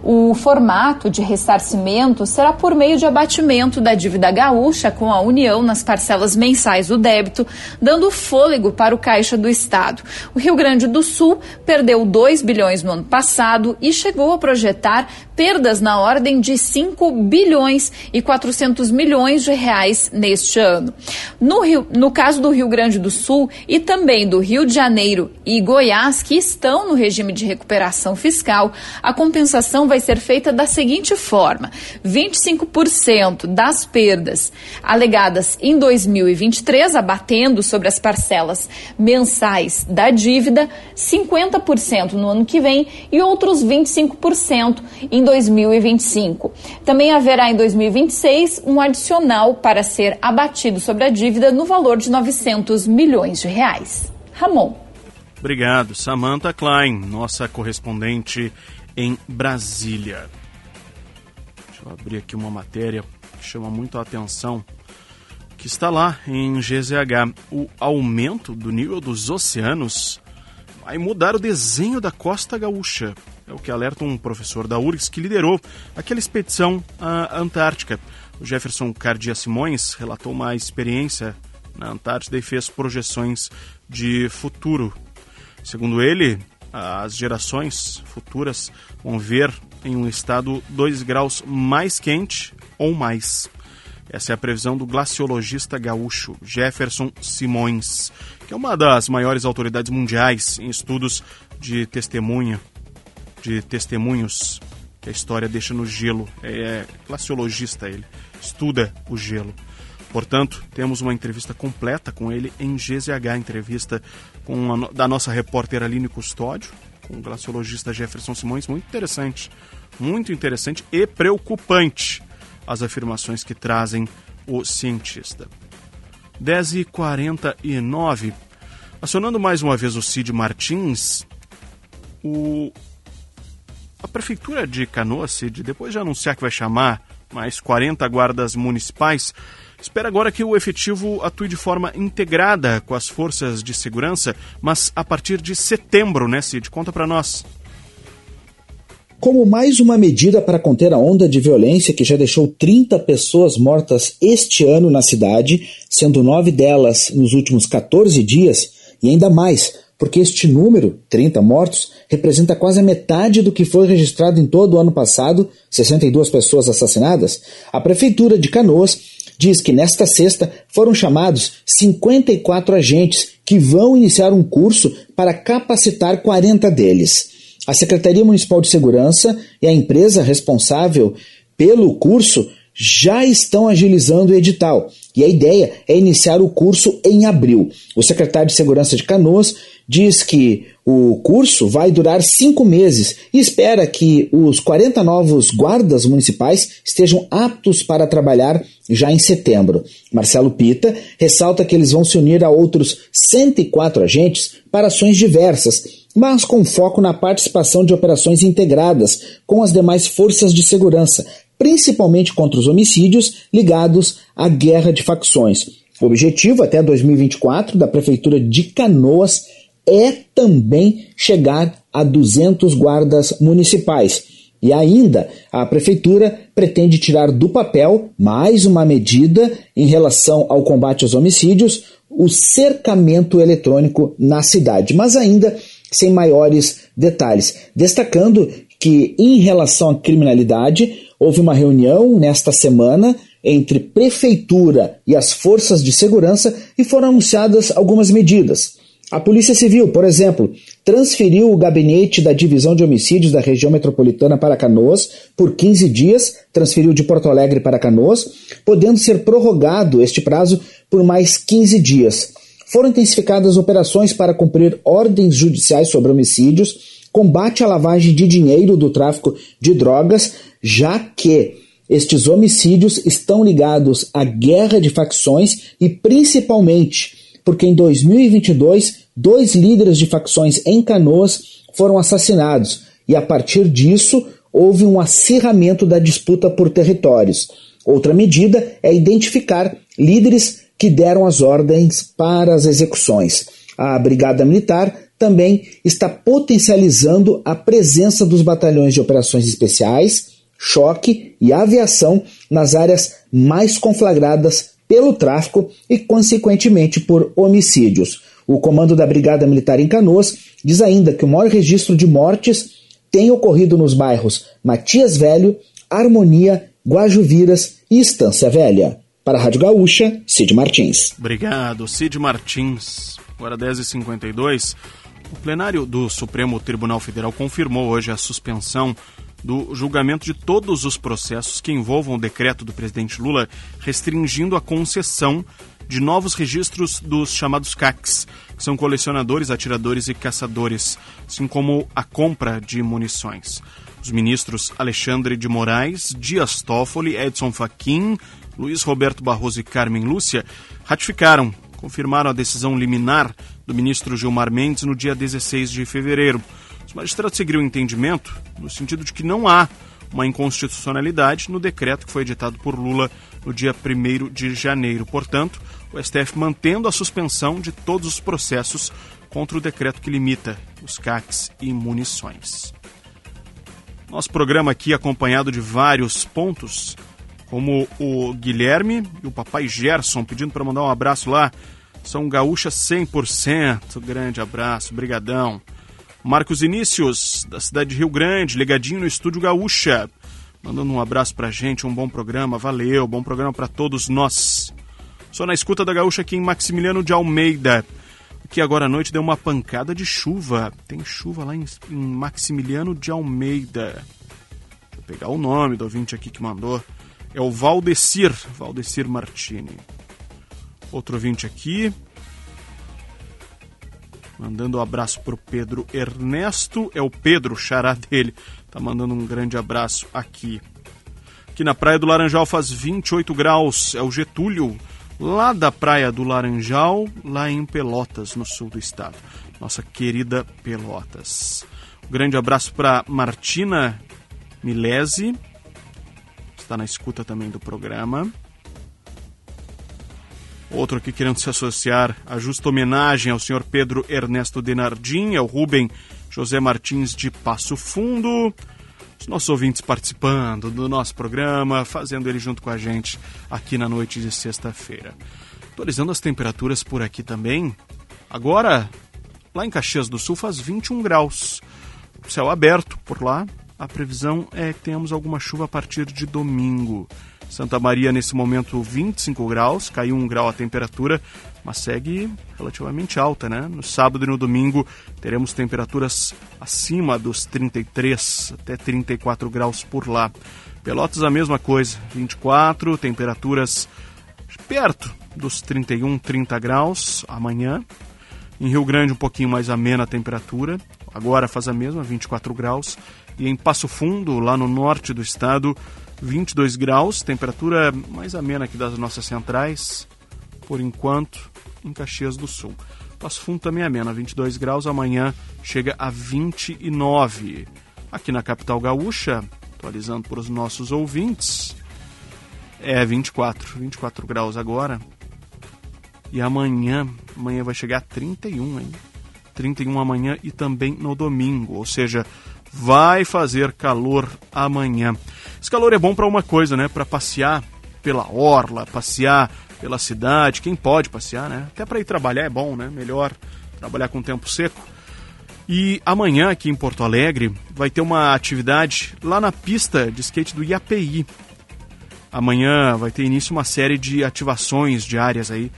O formato de ressarcimento será por meio de abatimento da dívida gaúcha com a União nas parcelas mensais do débito, dando fôlego para o caixa do Estado. O Rio Grande do Sul perdeu 2 bilhões no ano passado e chegou a projetar perdas na ordem de 5 bilhões e 400 milhões de reais neste ano. No, Rio, no caso do Rio Grande do Sul e também do Rio de Janeiro e Goiás, que estão no regime de recuperação fiscal, a compensação vai ser feita da seguinte forma: 25% das perdas alegadas em 2023, abatendo sobre as parcelas mensais da dívida, 50% no ano que vem e outros 25% em 2025. Também haverá em 2026 um adicional para ser abatido sobre a dívida no valor de 900 milhões de reais. Ramon. Obrigado, Samantha Klein, nossa correspondente em Brasília. Deixa eu abrir aqui uma matéria que chama muito a atenção, que está lá em GZH. O aumento do nível dos oceanos vai mudar o desenho da costa gaúcha. É o que alerta um professor da URGS que liderou aquela expedição à Antártica. O Jefferson Cardia Simões relatou uma experiência na Antártida e fez projeções de futuro. Segundo ele, as gerações futuras vão ver em um estado 2 graus mais quente ou mais. Essa é a previsão do glaciologista gaúcho Jefferson Simões, que é uma das maiores autoridades mundiais em estudos de testemunha, de testemunhos que a história deixa no gelo. É glaciologista ele, estuda o gelo. Portanto, temos uma entrevista completa com ele em GZH, entrevista com a, da nossa repórter Aline Custódio, com o glaciologista Jefferson Simões, muito interessante, muito interessante e preocupante as afirmações que trazem o cientista. 10h49, acionando mais uma vez o Cid Martins, o... a Prefeitura de Canoa, Cid, depois de anunciar que vai chamar mais 40 guardas municipais, espera agora que o efetivo atue de forma integrada com as forças de segurança, mas a partir de setembro, né, Cid? Conta para nós. Como mais uma medida para conter a onda de violência que já deixou 30 pessoas mortas este ano na cidade, sendo nove delas nos últimos 14 dias, e ainda mais porque este número, 30 mortos, representa quase a metade do que foi registrado em todo o ano passado, 62 pessoas assassinadas, a Prefeitura de Canoas diz que nesta sexta foram chamados 54 agentes que vão iniciar um curso para capacitar 40 deles. A Secretaria Municipal de Segurança e a empresa responsável pelo curso já estão agilizando o edital e a ideia é iniciar o curso em abril. O secretário de Segurança de Canoas diz que o curso vai durar cinco meses e espera que os 40 novos guardas municipais estejam aptos para trabalhar já em setembro. Marcelo Pita ressalta que eles vão se unir a outros 104 agentes para ações diversas, mas com foco na participação de operações integradas com as demais forças de segurança, principalmente contra os homicídios ligados à guerra de facções. O objetivo até 2024 da Prefeitura de Canoas é também chegar a 200 guardas municipais. E ainda, a Prefeitura pretende tirar do papel mais uma medida em relação ao combate aos homicídios, o cercamento eletrônico na cidade, mas ainda sem maiores detalhes. Destacando que, em relação à criminalidade, houve uma reunião nesta semana entre Prefeitura e as forças de segurança e foram anunciadas algumas medidas. A Polícia Civil, por exemplo, transferiu o gabinete da Divisão de Homicídios da região metropolitana para Canoas por 15 dias, transferiu de Porto Alegre para Canoas, podendo ser prorrogado este prazo por mais 15 dias. Foram intensificadas operações para cumprir ordens judiciais sobre homicídios, combate à lavagem de dinheiro do tráfico de drogas, já que estes homicídios estão ligados à guerra de facções e principalmente porque em 2022 dois líderes de facções em Canoas foram assassinados e a partir disso houve um acirramento da disputa por territórios. Outra medida é identificar líderes que deram as ordens para as execuções. A Brigada Militar também está potencializando a presença dos batalhões de operações especiais, choque e aviação nas áreas mais conflagradas pelo tráfico e, consequentemente, por homicídios. O comando da Brigada Militar em Canoas diz ainda que o maior registro de mortes tem ocorrido nos bairros Matias Velho, Harmonia, Guajuviras e Estância Velha. Para a Rádio Gaúcha, Cid Martins. Obrigado, Cid Martins. Agora 10h52. O plenário do Supremo Tribunal Federal confirmou hoje a suspensão do julgamento de todos os processos que envolvam o decreto do presidente Lula restringindo a concessão de novos registros dos chamados CACs, que são colecionadores, atiradores e caçadores, assim como a compra de munições. Os ministros Alexandre de Moraes, Dias Toffoli, Edson Fachin, Luiz Roberto Barroso e Carmen Lúcia ratificaram, confirmaram a decisão liminar do ministro Gilmar Mendes no dia 16 de fevereiro. Os magistrados seguiram o entendimento no sentido de que não há uma inconstitucionalidade no decreto que foi editado por Lula no dia 1 de janeiro. Portanto, o STF mantendo a suspensão de todos os processos contra o decreto que limita os CACs e munições. Nosso programa aqui acompanhado de vários pontos, como o Guilherme e o papai Gerson pedindo para mandar um abraço lá. São gaúcha 100%. Grande abraço, brigadão. Marcos Inícios, da cidade de Rio Grande, ligadinho no Estúdio Gaúcha. Mandando um abraço pra gente, um bom programa, valeu, bom programa para todos nós. Sou na escuta da Gaúcha aqui em Maximiliano de Almeida, que agora à noite deu uma pancada de chuva. Tem chuva lá em, em Maximiliano de Almeida. Deixa eu pegar o nome do ouvinte aqui que mandou. É o Valdecir, Valdecir Martini. Outro ouvinte aqui. Mandando um abraço pro Pedro Ernesto. É o Pedro, xará dele. Tá mandando um grande abraço aqui. Aqui na Praia do Laranjal faz 28 graus. É o Getúlio, lá da Praia do Laranjal, lá em Pelotas, no sul do estado. Nossa querida Pelotas. Um grande abraço para Martina Milese. Está na escuta também do programa. Outro aqui querendo se associar a justa homenagem ao senhor Pedro Ernesto Denardim, é o Rubem José Martins de Passo Fundo. Os nossos ouvintes participando do nosso programa, fazendo ele junto com a gente aqui na noite de sexta-feira. Atualizando as temperaturas por aqui também. Agora, lá em Caxias do Sul faz 21 graus. Céu aberto por lá. A previsão é que tenhamos alguma chuva a partir de domingo. Santa Maria, nesse momento, 25 graus, caiu um grau a temperatura, mas segue relativamente alta, né? No sábado e no domingo teremos temperaturas acima dos 33 até 34 graus por lá. Pelotas, a mesma coisa, 24, temperaturas perto dos 31, 30 graus amanhã. Em Rio Grande, um pouquinho mais amena a temperatura, agora faz a mesma, 24 graus. E em Passo Fundo, lá no norte do estado, 22 graus, temperatura mais amena que das nossas centrais, por enquanto, em Caxias do Sul. Passo Fundo também é amena, 22 graus, amanhã chega a 29. Aqui na capital gaúcha, atualizando para os nossos ouvintes, é 24, 24 graus agora. E amanhã, amanhã vai chegar a 31, hein? 31 amanhã e também no domingo, ou seja, vai fazer calor amanhã. Esse calor é bom para uma coisa, né? Para passear pela orla, passear pela cidade, quem pode passear, né? Até para ir trabalhar é bom, né? Melhor trabalhar com tempo seco. E amanhã aqui em Porto Alegre vai ter uma atividade lá na pista de skate do IAPI. Amanhã vai ter início uma série de ativações diárias aí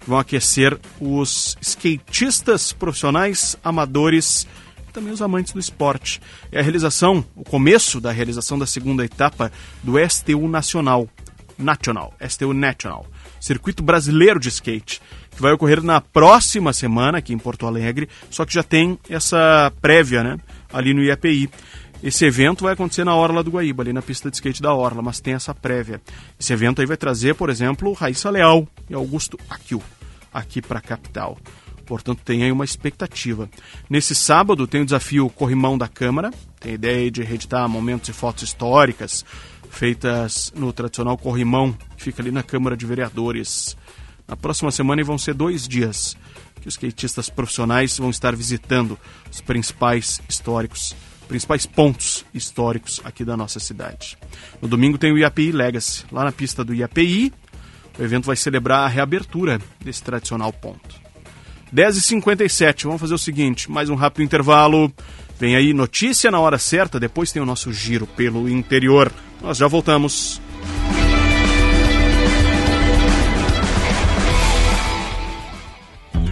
que vão aquecer os skatistas profissionais, amadores e também os amantes do esporte. É a realização, o começo da realização da segunda etapa do STU Nacional. Nacional, STU National, Circuito Brasileiro de Skate, que vai ocorrer na próxima semana aqui em Porto Alegre, só que já tem essa prévia, né, ali no IAPI. Esse evento vai acontecer na Orla do Guaíba, ali na pista de skate da Orla, mas tem essa prévia. Esse evento aí vai trazer, por exemplo, Raíssa Leal e Augusto Aquil, aqui para a capital. Portanto, tem aí uma expectativa. Nesse sábado tem o desafio Corrimão da Câmara, tem a ideia de reeditar momentos e fotos históricas feitas no tradicional Corrimão, que fica ali na Câmara de Vereadores. Na próxima semana vão ser dois dias que os skatistas profissionais vão estar visitando os principais históricos principais pontos históricos aqui da nossa cidade. No domingo tem o IAPI Legacy, lá na pista do IAPI. O evento vai celebrar a reabertura desse tradicional ponto. 10h57, vamos fazer o seguinte: mais um rápido intervalo. Vem aí notícia na hora certa, depois tem o nosso giro pelo interior. Nós já voltamos.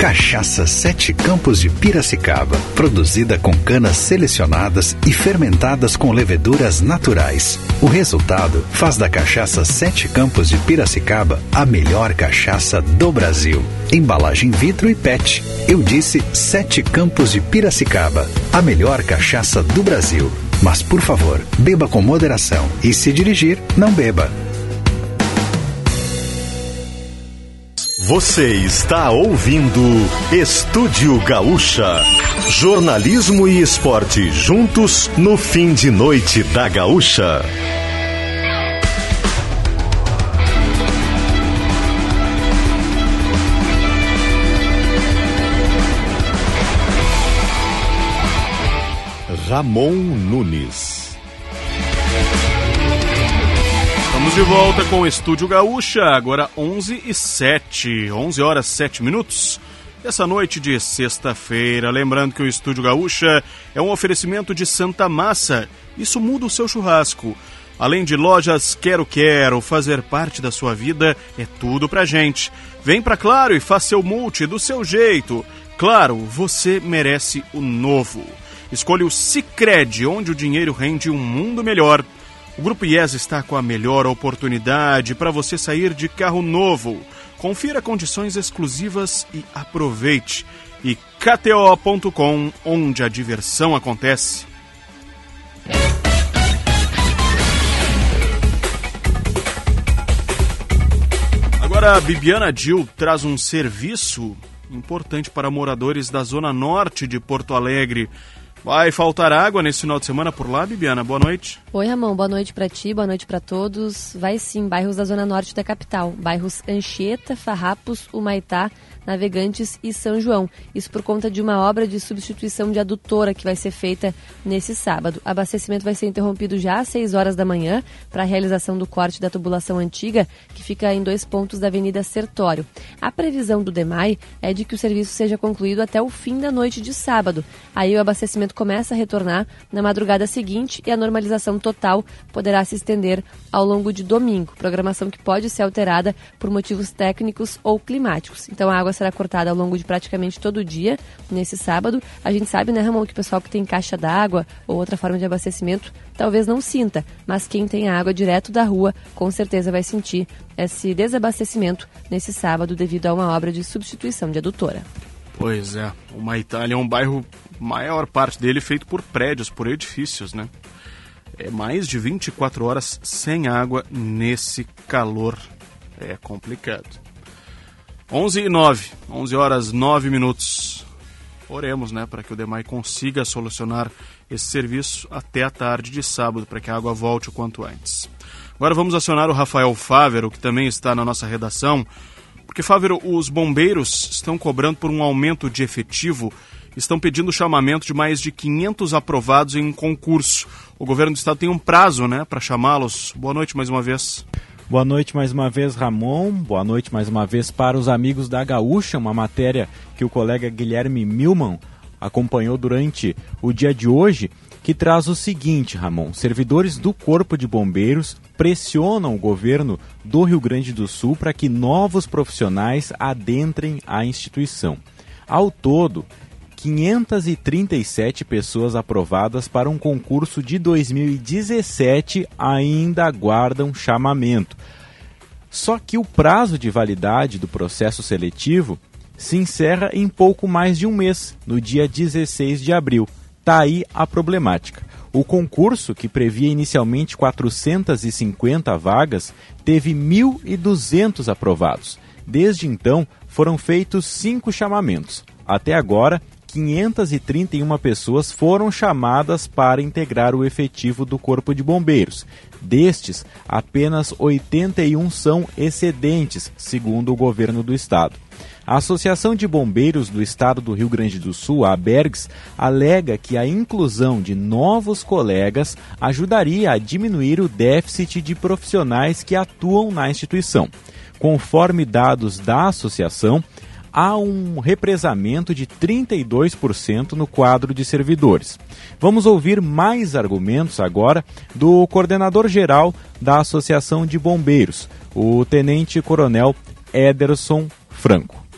Cachaça Sete Campos de Piracicaba, produzida com canas selecionadas e fermentadas com leveduras naturais. O resultado faz da Cachaça Sete Campos de Piracicaba a melhor cachaça do Brasil. Embalagem vidro e PET. Eu disse Sete Campos de Piracicaba, a melhor cachaça do Brasil. Mas por favor, beba com moderação e se dirigir, não beba. Você está ouvindo Estúdio Gaúcha. Jornalismo e esporte juntos no fim de noite da Gaúcha. Ramon Nunes. Estamos de volta com o Estúdio Gaúcha, agora 11 e 7, 11 horas 7 minutos. Essa noite de sexta-feira, lembrando que o Estúdio Gaúcha é um oferecimento de Santa Massa. Isso muda o seu churrasco. Além de lojas Quero Quero, fazer parte da sua vida é tudo pra gente. Vem pra Claro e faça seu multi do seu jeito. Claro, você merece o novo. Escolha o Cicred, onde o dinheiro rende um mundo melhor. O Grupo IES está com a melhor oportunidade para você sair de carro novo. Confira condições exclusivas e aproveite. E KTO.com, onde a diversão acontece. Agora, a Bibiana Dil traz um serviço importante para moradores da zona norte de Porto Alegre. Vai faltar água nesse final de semana por lá, Bibiana? Boa noite. Oi, Ramon. Boa noite para ti, boa noite para todos. Vai sim, bairros da zona norte da capital. Bairros Anchieta, Farrapos, Humaitá, Navegantes e São João. Isso por conta de uma obra de substituição de adutora que vai ser feita nesse sábado. Abastecimento vai ser interrompido já às 6 horas da manhã para a realização do corte da tubulação antiga, que fica em dois pontos da Avenida Sertório. A previsão do DEMAI é de que o serviço seja concluído até o fim da noite de sábado. Aí o abastecimento começa a retornar na madrugada seguinte e a normalização total poderá se estender ao longo de domingo. Programação que pode ser alterada por motivos técnicos ou climáticos. Então a água será cortada ao longo de praticamente todo o dia, nesse sábado. A gente sabe, né, Ramon, que o pessoal que tem caixa d'água ou outra forma de abastecimento talvez não sinta, mas quem tem água direto da rua com certeza vai sentir esse desabastecimento nesse sábado devido a uma obra de substituição de adutora. Pois é, uma Itália é um bairro, maior parte dele feito por prédios, por edifícios, né? É mais de 24 horas sem água nesse calor. É complicado. 11 e 9, 11 horas 9 minutos. Oremos, né, para que o DEMAI consiga solucionar esse serviço até a tarde de sábado, para que a água volte o quanto antes. Agora vamos acionar o Rafael Fávero, que também está na nossa redação, porque, Fávero, os bombeiros estão cobrando por um aumento de efetivo, estão pedindo o chamamento de mais de 500 aprovados em um concurso. O governo do estado tem um prazo, né, para chamá-los. Boa noite mais uma vez. Boa noite mais uma vez, Ramon. Boa noite mais uma vez para os amigos da Gaúcha, uma matéria que o colega Guilherme Milman acompanhou durante o dia de hoje, que traz o seguinte, Ramon: servidores do Corpo de Bombeiros pressionam o governo do Rio Grande do Sul para que novos profissionais adentrem a instituição. Ao todo, 537 pessoas aprovadas para um concurso de 2017 ainda aguardam chamamento. Só que o prazo de validade do processo seletivo se encerra em pouco mais de um mês, no dia 16 de abril. Tá aí a problemática. O concurso, que previa inicialmente 450 vagas, teve 1.200 aprovados. Desde então, foram feitos cinco chamamentos. Até agora, 531 pessoas foram chamadas para integrar o efetivo do Corpo de Bombeiros. Destes, apenas 81 são excedentes, segundo o governo do estado. A Associação de Bombeiros do Estado do Rio Grande do Sul, a ABERGS, alega que a inclusão de novos colegas ajudaria a diminuir o déficit de profissionais que atuam na instituição. Conforme dados da associação, há um represamento de 32% no quadro de servidores. Vamos ouvir mais argumentos agora do coordenador geral da Associação de Bombeiros, o Tenente Coronel Ederson Franco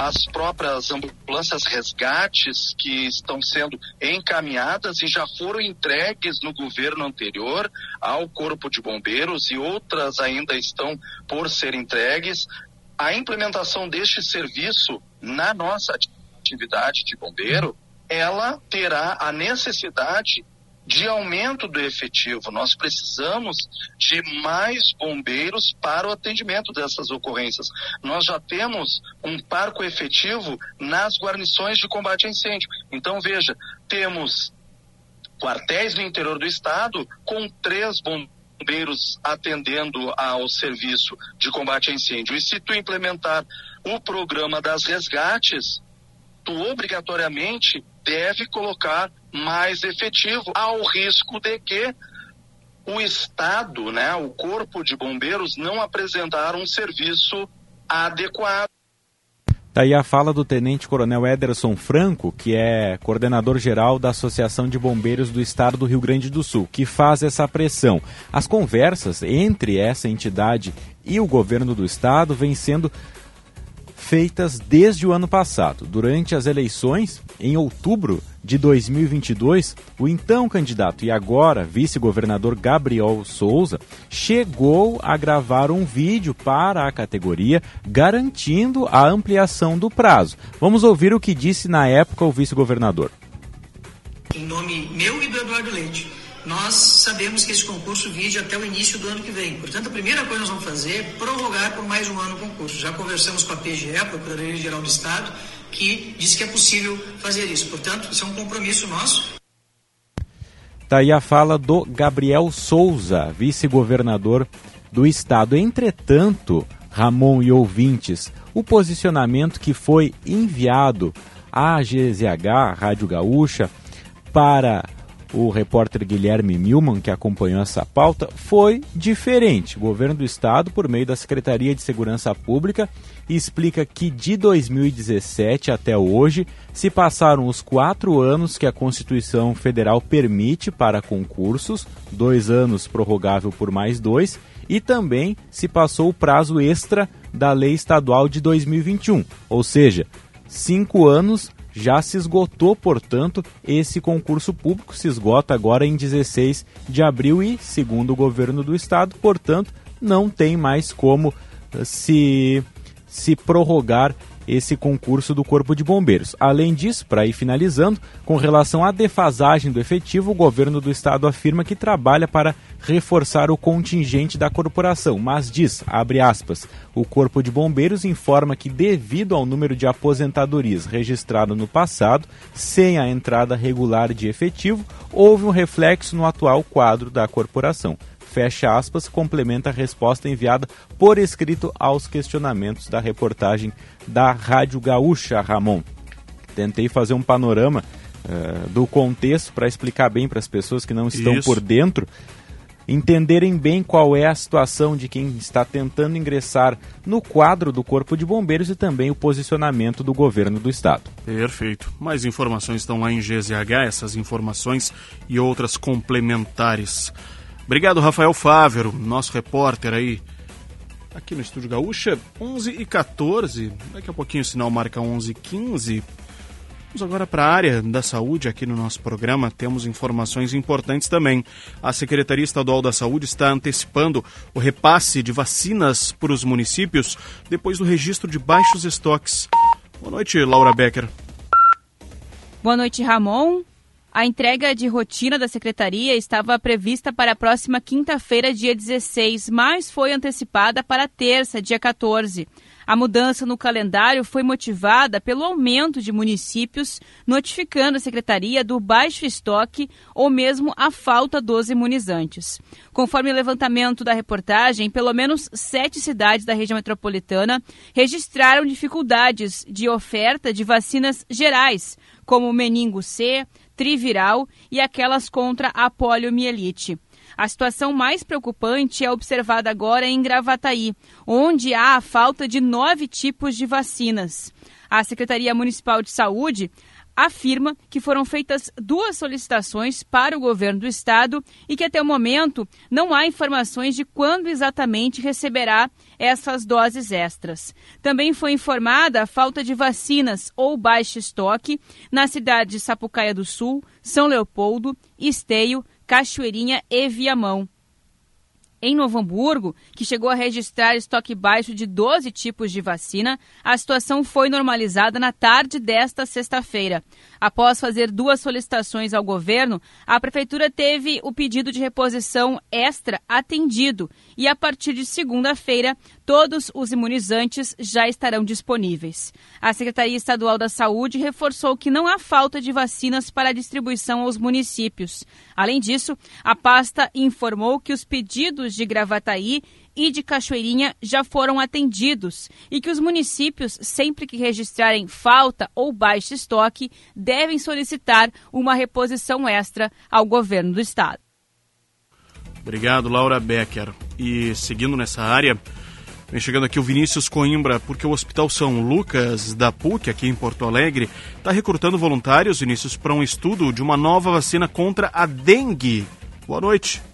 as próprias ambulâncias resgates que estão sendo encaminhadas e já foram entregues no governo anterior ao Corpo de Bombeiros e outras ainda estão por ser entregues. A implementação deste serviço na nossa atividade de bombeiro, ela terá a necessidade de aumento do efetivo. Nós precisamos de mais bombeiros para o atendimento dessas ocorrências. Nós já temos um parco efetivo nas guarnições de combate a incêndio. Então, veja, temos quartéis no interior do estado com três bombeiros atendendo ao serviço de combate a incêndio. E se tu implementar o programa das resgates, tu obrigatoriamente deve colocar mais efetivo, ao risco de que o Estado, né, o Corpo de Bombeiros, não apresentar um serviço adequado. Daí a fala do Tenente Coronel Ederson Franco, que é coordenador geral da Associação de Bombeiros do Estado do Rio Grande do Sul, que faz essa pressão. As conversas entre essa entidade e o governo do estado vêm sendo feitas desde o ano passado. Durante as eleições, em outubro de 2022, o então candidato e agora vice-governador Gabriel Souza chegou a gravar um vídeo para a categoria garantindo a ampliação do prazo. Vamos ouvir o que disse na época o vice-governador. Em nome meu e do Eduardo Leite nós sabemos que esse concurso vige até o início do ano que vem. Portanto, a primeira coisa que nós vamos fazer é prorrogar por mais um ano o concurso. Já conversamos com a PGE, a Procuradoria-Geral do Estado, que disse que é possível fazer isso. Portanto, isso é um compromisso nosso. Está aí a fala do Gabriel Souza, vice-governador do Estado. Entretanto, Ramon e ouvintes, o posicionamento que foi enviado à GZH, Rádio Gaúcha, para o repórter Guilherme Milman, que acompanhou essa pauta, foi diferente. O governo do estado, por meio da Secretaria de Segurança Pública, explica que de 2017 até hoje se passaram os quatro anos que a Constituição Federal permite para concursos, dois anos prorrogável por mais dois, e também se passou o prazo extra da Lei Estadual de 2021, ou seja, cinco anos já se esgotou, portanto, esse concurso público. Se esgota agora em 16 de abril e, segundo o governo do estado, portanto, não tem mais como eh, se, se prorrogar esse concurso do Corpo de Bombeiros. Além disso, para ir finalizando, com relação à defasagem do efetivo, o governo do estado afirma que trabalha para reforçar o contingente da corporação, mas diz, abre aspas, o Corpo de Bombeiros informa que devido ao número de aposentadorias registrado no passado, sem a entrada regular de efetivo, houve um reflexo no atual quadro da corporação fecha aspas, complementa a resposta enviada por escrito aos questionamentos da reportagem da Rádio Gaúcha, Ramon. Tentei fazer um panorama uh, do contexto para explicar bem para as pessoas que não estão Isso. por dentro entenderem bem qual é a situação de quem está tentando ingressar no quadro do Corpo de Bombeiros e também o posicionamento do governo do estado. Perfeito. Mais informações estão lá em GZH, essas informações e outras complementares. Obrigado, Rafael Fávero, nosso repórter aí aqui no Estúdio Gaúcha, 11 e 14. Daqui a pouquinho o sinal marca 11 e 15. Vamos agora para a área da saúde aqui no nosso programa. Temos informações importantes também. A Secretaria Estadual da Saúde está antecipando o repasse de vacinas para os municípios depois do registro de baixos estoques. Boa noite, Laura Becker. Boa noite, Ramon. A entrega de rotina da secretaria estava prevista para a próxima quinta-feira, dia 16, mas foi antecipada para terça, dia 14. A mudança no calendário foi motivada pelo aumento de municípios notificando a secretaria do baixo estoque ou mesmo a falta dos imunizantes. Conforme o levantamento da reportagem, pelo menos sete cidades da região metropolitana registraram dificuldades de oferta de vacinas gerais, como meningo C, triviral e aquelas contra a poliomielite. A situação mais preocupante é observada agora em Gravataí, onde há a falta de nove tipos de vacinas. A Secretaria Municipal de Saúde afirma que foram feitas duas solicitações para o governo do estado e que até o momento não há informações de quando exatamente receberá essas doses extras. Também foi informada a falta de vacinas ou baixo estoque na cidade de Sapucaia do Sul, São Leopoldo, Esteio, Cachoeirinha e Viamão. Em Novo Hamburgo, que chegou a registrar estoque baixo de 12 tipos de vacina, a situação foi normalizada na tarde desta sexta-feira. Após fazer duas solicitações ao governo, a prefeitura teve o pedido de reposição extra atendido e, a partir de segunda-feira, todos os imunizantes já estarão disponíveis. A Secretaria Estadual da Saúde reforçou que não há falta de vacinas para distribuição aos municípios. Além disso, a pasta informou que os pedidos de Gravataí e de Cachoeirinha já foram atendidos e que os municípios, sempre que registrarem falta ou baixo estoque, devem solicitar uma reposição extra ao governo do estado. Obrigado, Laura Becker. E seguindo nessa área, vem chegando aqui o Vinícius Coimbra, porque o Hospital São Lucas da PUC, aqui em Porto Alegre, está recrutando voluntários, Vinícius, para um estudo de uma nova vacina contra a dengue. Boa noite.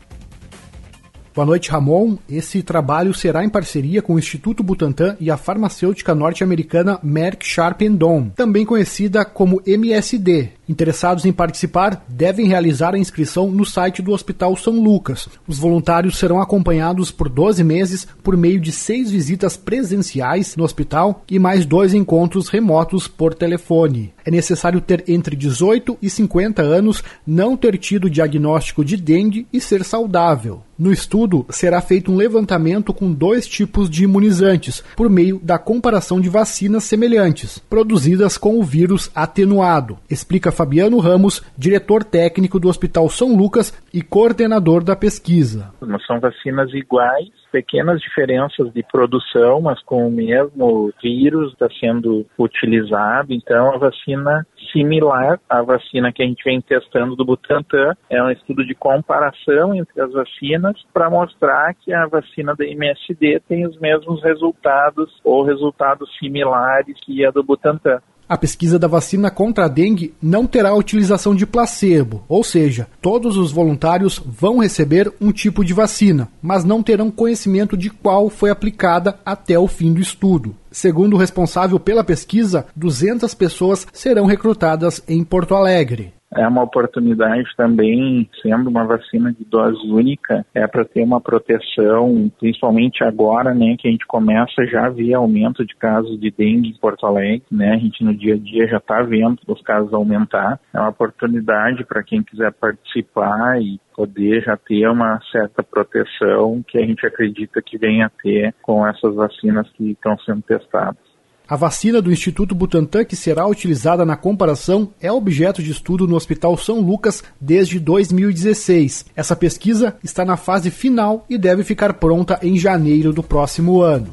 Boa noite, Ramon. Esse trabalho será em parceria com o Instituto Butantan e a farmacêutica norte-americana Merck Sharp Dohme, também conhecida como MSD. Interessados em participar devem realizar a inscrição no site do Hospital São Lucas. Os voluntários serão acompanhados por 12 meses por meio de seis visitas presenciais no hospital e mais dois encontros remotos por telefone. É necessário ter entre 18 e 50 anos, não ter tido diagnóstico de dengue e ser saudável. No estudo, será feito um levantamento com dois tipos de imunizantes, por meio da comparação de vacinas semelhantes, produzidas com o vírus atenuado, explica Fabiano Ramos, diretor técnico do Hospital São Lucas e coordenador da pesquisa. Não são vacinas iguais, pequenas diferenças de produção, mas com o mesmo vírus está sendo utilizado. Então, a vacina similar à vacina que a gente vem testando do Butantan. É um estudo de comparação entre as vacinas para mostrar que a vacina da MSD tem os mesmos resultados ou resultados similares que a do Butantan. A pesquisa da vacina contra a dengue não terá utilização de placebo, ou seja, todos os voluntários vão receber um tipo de vacina, mas não terão conhecimento de qual foi aplicada até o fim do estudo. Segundo o responsável pela pesquisa, 200 pessoas serão recrutadas em Porto Alegre é uma oportunidade também, sendo uma vacina de dose única, é para ter uma proteção, principalmente agora, né, que a gente começa já a ver aumento de casos de dengue em Porto Alegre, né, a gente no dia a dia já está vendo os casos aumentar. É uma oportunidade para quem quiser participar e poder já ter uma certa proteção que a gente acredita que venha a ter com essas vacinas que estão sendo testadas. A vacina do Instituto Butantan, que será utilizada na comparação, é objeto de estudo no Hospital São Lucas desde 2016. Essa pesquisa está na fase final e deve ficar pronta em janeiro do próximo ano.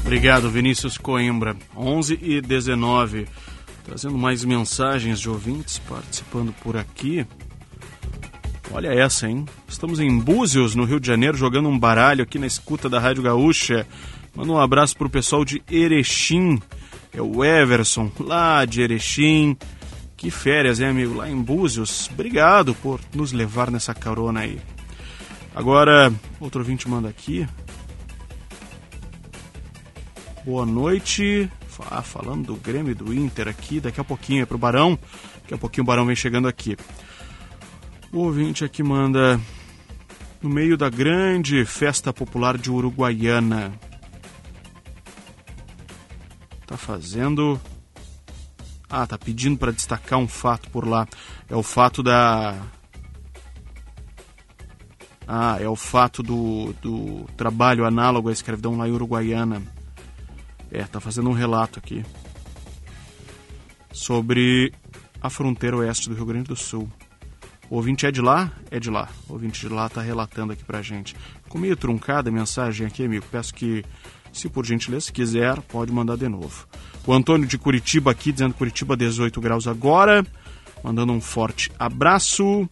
Obrigado, Vinícius Coimbra. 11 e 19. Trazendo mais mensagens de ouvintes participando por aqui. Olha essa, hein? Estamos em Búzios, no Rio de Janeiro, jogando um baralho aqui na escuta da Rádio Gaúcha. Manda um abraço pro pessoal de Erechim. É o Everson, lá de Erechim. Que férias, hein, amigo? Lá em Búzios. Obrigado por nos levar nessa carona aí. Agora, outro ouvinte manda aqui. Boa noite. Ah, falando do Grêmio e do Inter aqui, daqui a pouquinho é pro Barão. Daqui a pouquinho o Barão vem chegando aqui. O ouvinte aqui manda. No meio da grande festa popular de Uruguaiana, Tá fazendo. Ah, tá pedindo para destacar um fato por lá. É o fato da. Ah, é o fato do, do trabalho análogo à escravidão lá Uruguaiana. É, tá fazendo um relato aqui sobre a fronteira oeste do Rio Grande do Sul. O ouvinte é de lá? É de lá. O ouvinte de lá tá relatando aqui pra gente. Ficou meio truncada a mensagem aqui, amigo. Peço que se por gentileza quiser, pode mandar de novo. O Antônio de Curitiba aqui, dizendo Curitiba 18 graus agora. Mandando um forte abraço.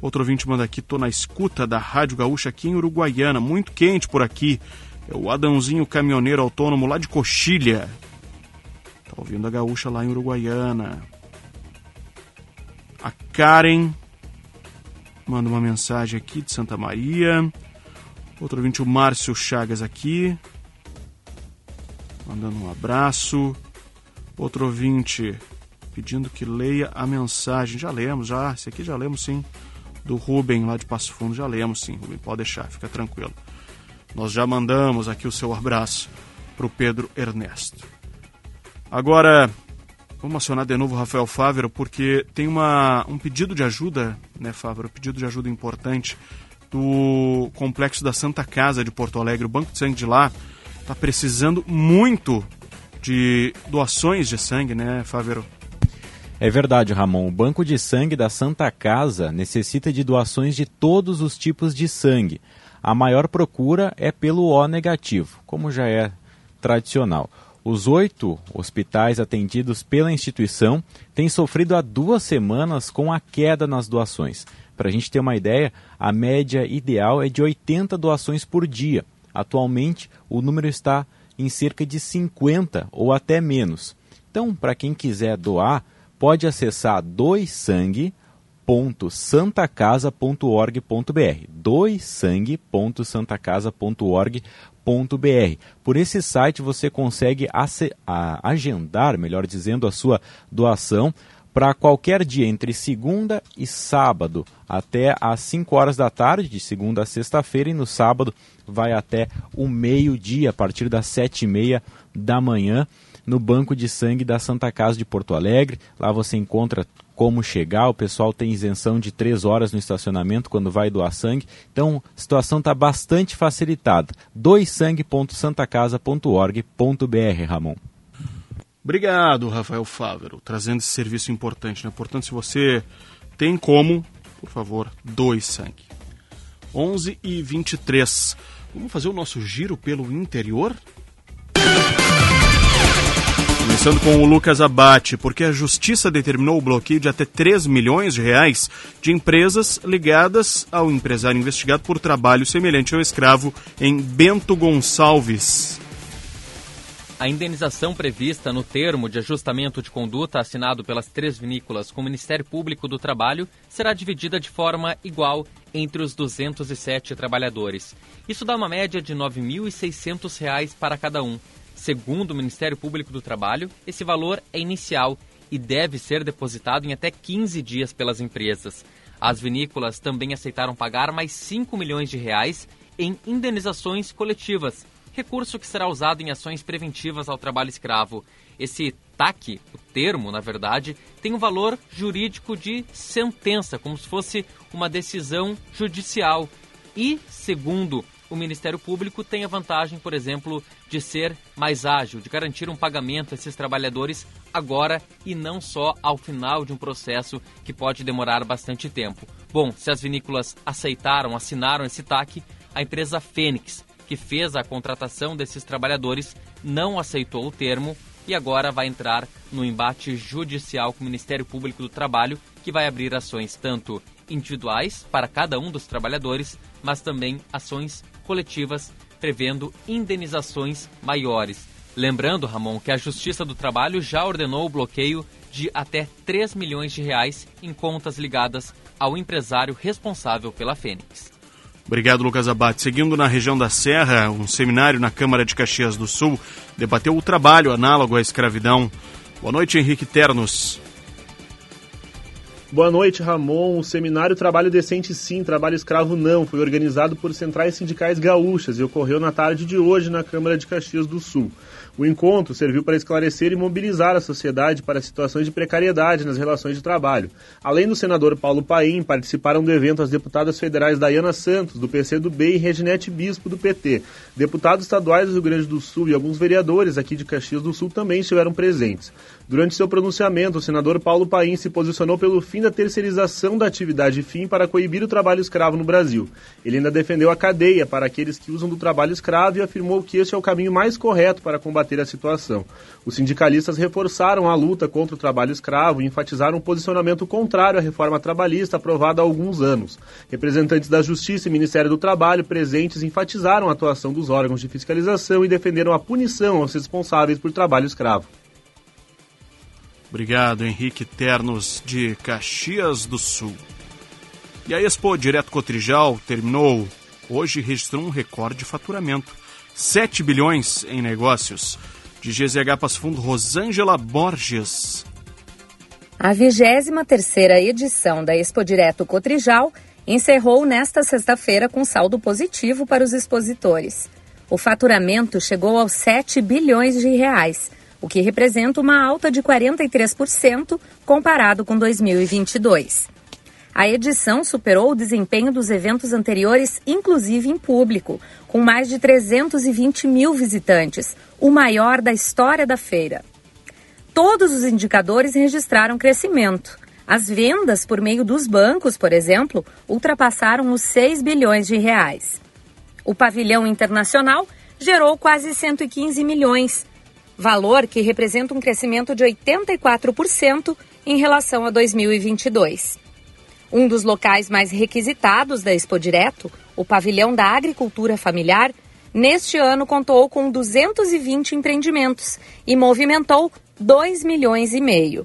Outro ouvinte manda aqui, tô na escuta da Rádio Gaúcha aqui em Uruguaiana, muito quente por aqui. É o Adãozinho caminhoneiro autônomo lá de Coxilha. Tá ouvindo a Gaúcha lá em Uruguaiana. A Karen manda uma mensagem aqui de Santa Maria. Outro ouvinte, o Márcio Chagas aqui mandando um abraço. Outro ouvinte pedindo que leia a mensagem. Já lemos, já. Esse aqui já lemos sim. do Rubem lá de Passo Fundo, já lemos sim, Rubem, pode deixar, fica tranquilo. Nós já mandamos aqui o seu abraço para o Pedro Ernesto. Agora, vamos acionar de novo o Rafael Fávero, porque tem uma, um pedido de ajuda, né, Fávero? Um pedido de ajuda importante do complexo da Santa Casa de Porto Alegre. O Banco de Sangue de lá está precisando muito de doações de sangue, né, Fávero? É verdade, Ramon. O Banco de Sangue da Santa Casa necessita de doações de todos os tipos de sangue. A maior procura é pelo O negativo, como já é tradicional. Os oito hospitais atendidos pela instituição têm sofrido há duas semanas com a queda nas doações. Para a gente ter uma ideia, a média ideal é de 80 doações por dia. Atualmente, o número está em cerca de 50 ou até menos. Então, para quem quiser doar, pode acessar doissangue.santacasa.org.br doissangue.santacasa.org.br Por esse site você consegue agendar, melhor dizendo, a sua doação para qualquer dia entre segunda e sábado, até às 5 horas da tarde, de segunda a sexta-feira, e no sábado vai até o meio-dia, a partir das sete e meia da manhã no Banco de Sangue da Santa Casa de Porto Alegre. Lá você encontra como chegar, o pessoal tem isenção de três horas no estacionamento quando vai doar sangue. Então, a situação está bastante facilitada. doissangue.santacasa.org.br, Ramon. Obrigado, Rafael Fávero, trazendo esse serviço importante. Né? Portanto, se você tem como, por favor, doe sangue. 11 e 23. Vamos fazer o nosso giro pelo interior? Começando com o Lucas Abate, porque a justiça determinou o bloqueio de até 3 milhões de reais de empresas ligadas ao empresário investigado por trabalho semelhante ao escravo em Bento Gonçalves. A indenização prevista no termo de ajustamento de conduta assinado pelas três vinícolas com o Ministério Público do Trabalho será dividida de forma igual entre os 207 trabalhadores. Isso dá uma média de R$ 9.600 para cada um. Segundo o Ministério Público do Trabalho, esse valor é inicial e deve ser depositado em até 15 dias pelas empresas. As vinícolas também aceitaram pagar mais 5 milhões de reais em indenizações coletivas, recurso que será usado em ações preventivas ao trabalho escravo. Esse TAC, o termo, na verdade, tem um valor jurídico de sentença, como se fosse uma decisão judicial. E, segundo o Ministério Público tem a vantagem, por exemplo, de ser mais ágil, de garantir um pagamento a esses trabalhadores agora e não só ao final de um processo que pode demorar bastante tempo. Bom, se as vinícolas aceitaram, assinaram esse TAC, a empresa Fênix, que fez a contratação desses trabalhadores, não aceitou o termo e agora vai entrar no embate judicial com o Ministério Público do Trabalho, que vai abrir ações tanto individuais para cada um dos trabalhadores, mas também ações coletivas prevendo indenizações maiores. Lembrando, Ramon, que a Justiça do Trabalho já ordenou o bloqueio de até 3 milhões de reais em contas ligadas ao empresário responsável pela Fênix. Obrigado, Lucas Abate. Seguindo na região da Serra, um seminário na Câmara de Caxias do Sul debateu o trabalho análogo à escravidão. Boa noite, Henrique Ternos. Boa noite, Ramon. O seminário Trabalho Decente Sim, Trabalho Escravo Não foi organizado por centrais sindicais gaúchas e ocorreu na tarde de hoje na Câmara de Caxias do Sul. O encontro serviu para esclarecer e mobilizar a sociedade para situações de precariedade nas relações de trabalho. Além do senador Paulo Paim, participaram do evento as deputadas federais Dayana Santos, do PCdoB, e Reginete Bispo, do PT. Deputados estaduais do Rio Grande do Sul e alguns vereadores aqui de Caxias do Sul também estiveram presentes. Durante seu pronunciamento, o senador Paulo Paim se posicionou pelo fim da terceirização da atividade fim para coibir o trabalho escravo no Brasil. Ele ainda defendeu a cadeia para aqueles que usam do trabalho escravo e afirmou que este é o caminho mais correto para combater a situação. Os sindicalistas reforçaram a luta contra o trabalho escravo e enfatizaram um posicionamento contrário à reforma trabalhista aprovada há alguns anos. Representantes da Justiça e Ministério do Trabalho presentes enfatizaram a atuação dos órgãos de fiscalização e defenderam a punição aos responsáveis por trabalho escravo. Obrigado, Henrique Ternos, de Caxias do Sul. E a Expo Direto Cotrijal terminou hoje registrou um recorde de faturamento 7 bilhões em negócios. De GZH Passo Fundo, Rosângela Borges. A 23ª edição da Expo Direto Cotrijal encerrou nesta sexta-feira com saldo positivo para os expositores. O faturamento chegou aos 7 bilhões de reais, o que representa uma alta de 43% comparado com 2022. A edição superou o desempenho dos eventos anteriores, inclusive em público, com mais de 320 mil visitantes, o maior da história da feira. Todos os indicadores registraram crescimento. As vendas por meio dos bancos, por exemplo, ultrapassaram os 6 bilhões de reais. O pavilhão internacional gerou quase 115 milhões, valor que representa um crescimento de 84% em relação a 2022. Um dos locais mais requisitados da Expo Direto, o pavilhão da agricultura familiar, neste ano contou com 220 empreendimentos e movimentou 2 milhões e meio.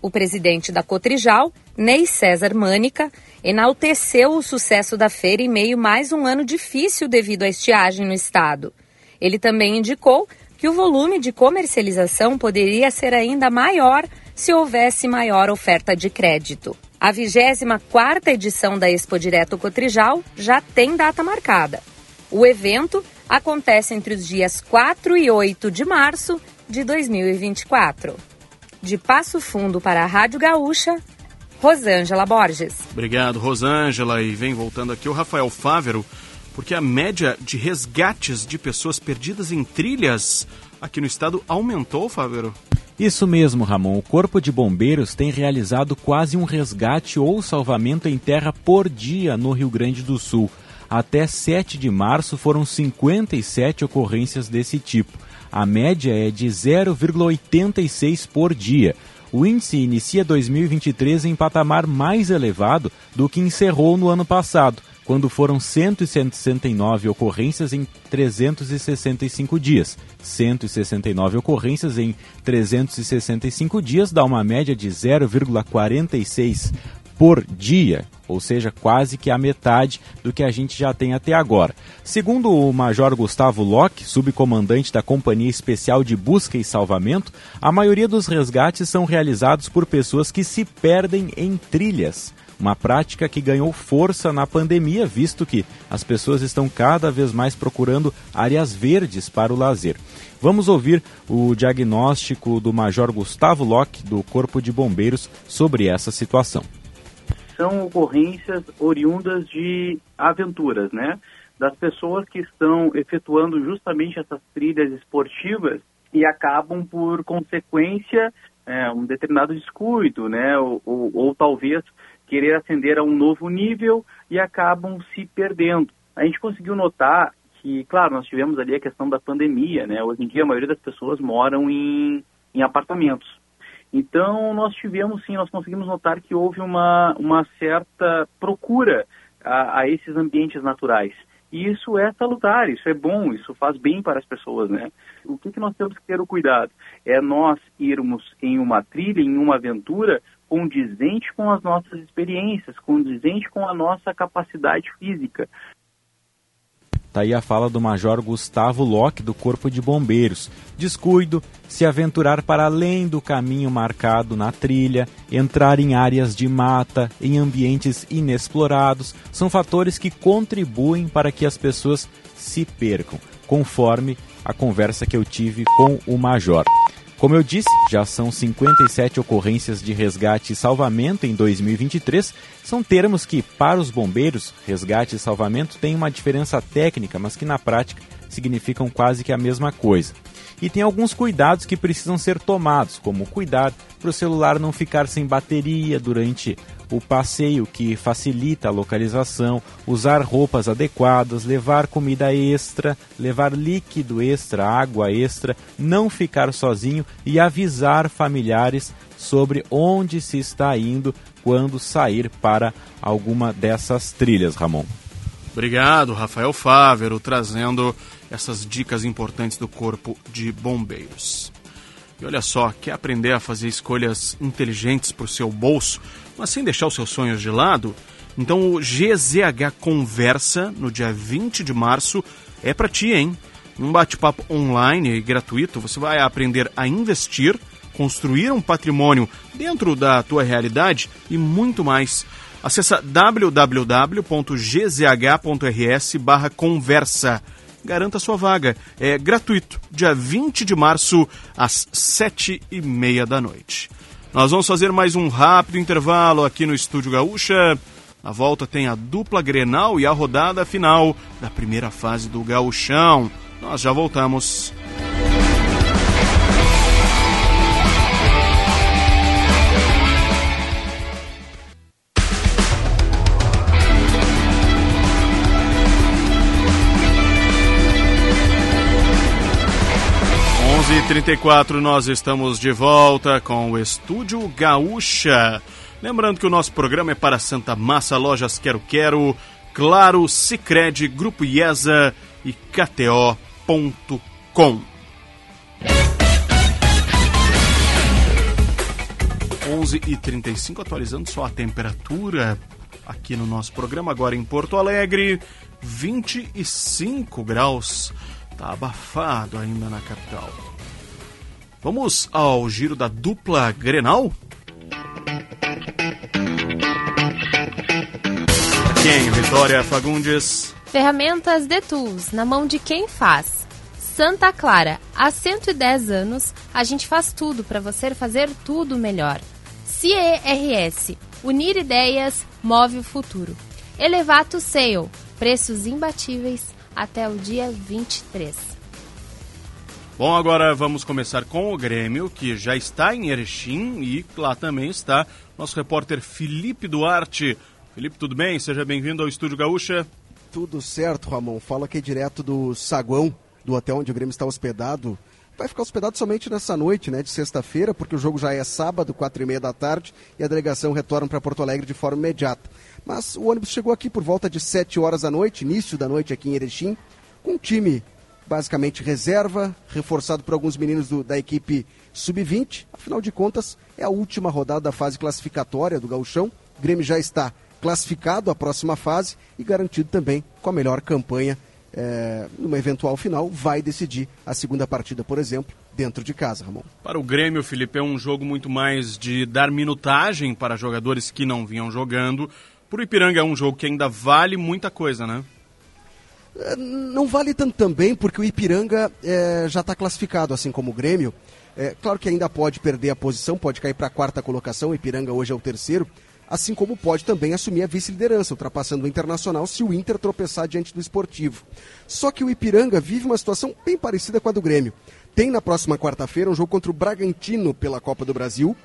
O presidente da Cotrijal, Ney César Mânica, enalteceu o sucesso da feira em meio mais um ano difícil devido à estiagem no estado. Ele também indicou que o volume de comercialização poderia ser ainda maior se houvesse maior oferta de crédito. A 24 edição da Expo Direto Cotrijal já tem data marcada. O evento acontece entre os dias 4 e 8 de março de 2024. De Passo Fundo para a Rádio Gaúcha, Rosângela Borges. Obrigado, Rosângela. E vem voltando aqui o Rafael Fávero porque a média de resgates de pessoas perdidas em trilhas aqui no estado aumentou, Fávero? Isso mesmo, Ramon. O Corpo de Bombeiros tem realizado quase um resgate ou salvamento em terra por dia no Rio Grande do Sul. Até 7 de março foram 57 ocorrências desse tipo. A média é de 0,86 por dia. O índice inicia 2023 em patamar mais elevado do que encerrou no ano passado quando foram 169 ocorrências em 365 dias. 169 ocorrências em 365 dias dá uma média de 0,46 por dia, ou seja, quase que a metade do que a gente já tem até agora. Segundo o Major Gustavo Locke, subcomandante da Companhia Especial de Busca e Salvamento, a maioria dos resgates são realizados por pessoas que se perdem em trilhas uma prática que ganhou força na pandemia, visto que as pessoas estão cada vez mais procurando áreas verdes para o lazer. Vamos ouvir o diagnóstico do Major Gustavo Locke, do Corpo de Bombeiros, sobre essa situação. São ocorrências oriundas de aventuras, né? Das pessoas que estão efetuando justamente essas trilhas esportivas e acabam, por consequência, é, um determinado descuido, né? Ou, ou, ou talvez querer ascender a um novo nível e acabam se perdendo. A gente conseguiu notar que, claro, nós tivemos ali a questão da pandemia, né? Hoje em dia a maioria das pessoas moram em, em apartamentos. Então nós tivemos sim, nós conseguimos notar que houve uma, uma certa procura a, a esses ambientes naturais. E isso é salutar, isso é bom, isso faz bem para as pessoas, né? O que, que nós temos que ter o cuidado? É nós irmos em uma trilha, em uma aventura, condizente com as nossas experiências, condizente com a nossa capacidade física. Está aí a fala do Major Gustavo Locke, do Corpo de Bombeiros. Descuido, se aventurar para além do caminho marcado na trilha, entrar em áreas de mata, em ambientes inexplorados, são fatores que contribuem para que as pessoas se percam, conforme a conversa que eu tive com o Major. Como eu disse, já são 57 ocorrências de resgate e salvamento em 2023. São termos que, para os bombeiros, resgate e salvamento têm uma diferença técnica, mas que na prática significam quase que a mesma coisa. E tem alguns cuidados que precisam ser tomados, como cuidar para o celular não ficar sem bateria durante o passeio que facilita a localização, usar roupas adequadas, levar comida extra, levar líquido extra, água extra, não ficar sozinho e avisar familiares sobre onde se está indo quando sair para alguma dessas trilhas, Ramon. Obrigado, Rafael Fávero, trazendo essas dicas importantes do Corpo de Bombeiros. E olha só, quer aprender a fazer escolhas inteligentes para o seu bolso, mas sem deixar os seus sonhos de lado? Então o GZH Conversa, no dia 20 de março, é para ti, hein? Um bate-papo online e gratuito, você vai aprender a investir construir um patrimônio dentro da tua realidade e muito mais. Acesse www.gzh.rs conversa. Garanta sua vaga. É gratuito, dia 20 de março, às sete e meia da noite. Nós vamos fazer mais um rápido intervalo aqui no Estúdio Gaúcha. Na volta tem a dupla Grenal e a rodada final da primeira fase do Gauchão. Nós já voltamos. 11h34, nós estamos de volta com o Estúdio Gaúcha. Lembrando que o nosso programa é para Santa Massa, Lojas Quero Quero, Claro, Cicred, Grupo IESA e KTO.com. 11h35, atualizando só a temperatura aqui no nosso programa, agora em Porto Alegre, 25 graus. Tá abafado ainda na capital. Vamos ao giro da dupla Grenal? Quem? Vitória Fagundes. Ferramentas de Tools, na mão de quem faz. Santa Clara, há 110 anos, a gente faz tudo para você fazer tudo melhor. CERS, unir ideias, move o futuro. Elevato Sale, preços imbatíveis até o dia 23. Bom, agora vamos começar com o Grêmio, que já está em Erechim e lá também está nosso repórter Felipe Duarte. Felipe, tudo bem? Seja bem-vindo ao Estúdio Gaúcha. Tudo certo, Ramon. Fala aqui direto do saguão do hotel onde o Grêmio está hospedado. Vai ficar hospedado somente nessa noite, né, de sexta-feira, porque o jogo já é sábado, quatro e meia da tarde, e a delegação retorna para Porto Alegre de forma imediata. Mas o ônibus chegou aqui por volta de sete horas da noite, início da noite aqui em Erechim, com um time basicamente reserva, reforçado por alguns meninos do, da equipe sub-20. Afinal de contas, é a última rodada da fase classificatória do Gauchão. O Grêmio já está classificado à próxima fase e garantido também com a melhor campanha é, numa eventual final, vai decidir a segunda partida, por exemplo, dentro de casa, Ramon. Para o Grêmio, Felipe, é um jogo muito mais de dar minutagem para jogadores que não vinham jogando. Para o Ipiranga é um jogo que ainda vale muita coisa, né? É, não vale tanto também, porque o Ipiranga é, já está classificado, assim como o Grêmio. É, claro que ainda pode perder a posição, pode cair para a quarta colocação, o Ipiranga hoje é o terceiro, assim como pode também assumir a vice-liderança, ultrapassando o Internacional se o Inter tropeçar diante do Esportivo. Só que o Ipiranga vive uma situação bem parecida com a do Grêmio. Tem na próxima quarta-feira um jogo contra o Bragantino pela Copa do Brasil,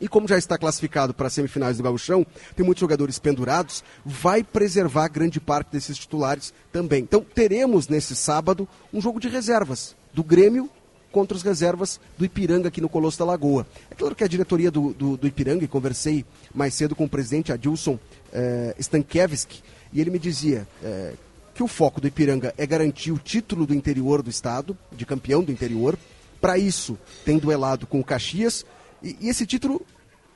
e como já está classificado para as semifinais do Gauchão, tem muitos jogadores pendurados, vai preservar grande parte desses titulares também. Então teremos nesse sábado um jogo de reservas do Grêmio contra as reservas do Ipiranga aqui no Colosso da Lagoa. É claro que a diretoria do, do, do Ipiranga, e conversei mais cedo com o presidente Adilson eh, Stankiewicz, e ele me dizia eh, que o foco do Ipiranga é garantir o título do interior do estado, de campeão do interior. Para isso, tem duelado com o Caxias, e, e esse título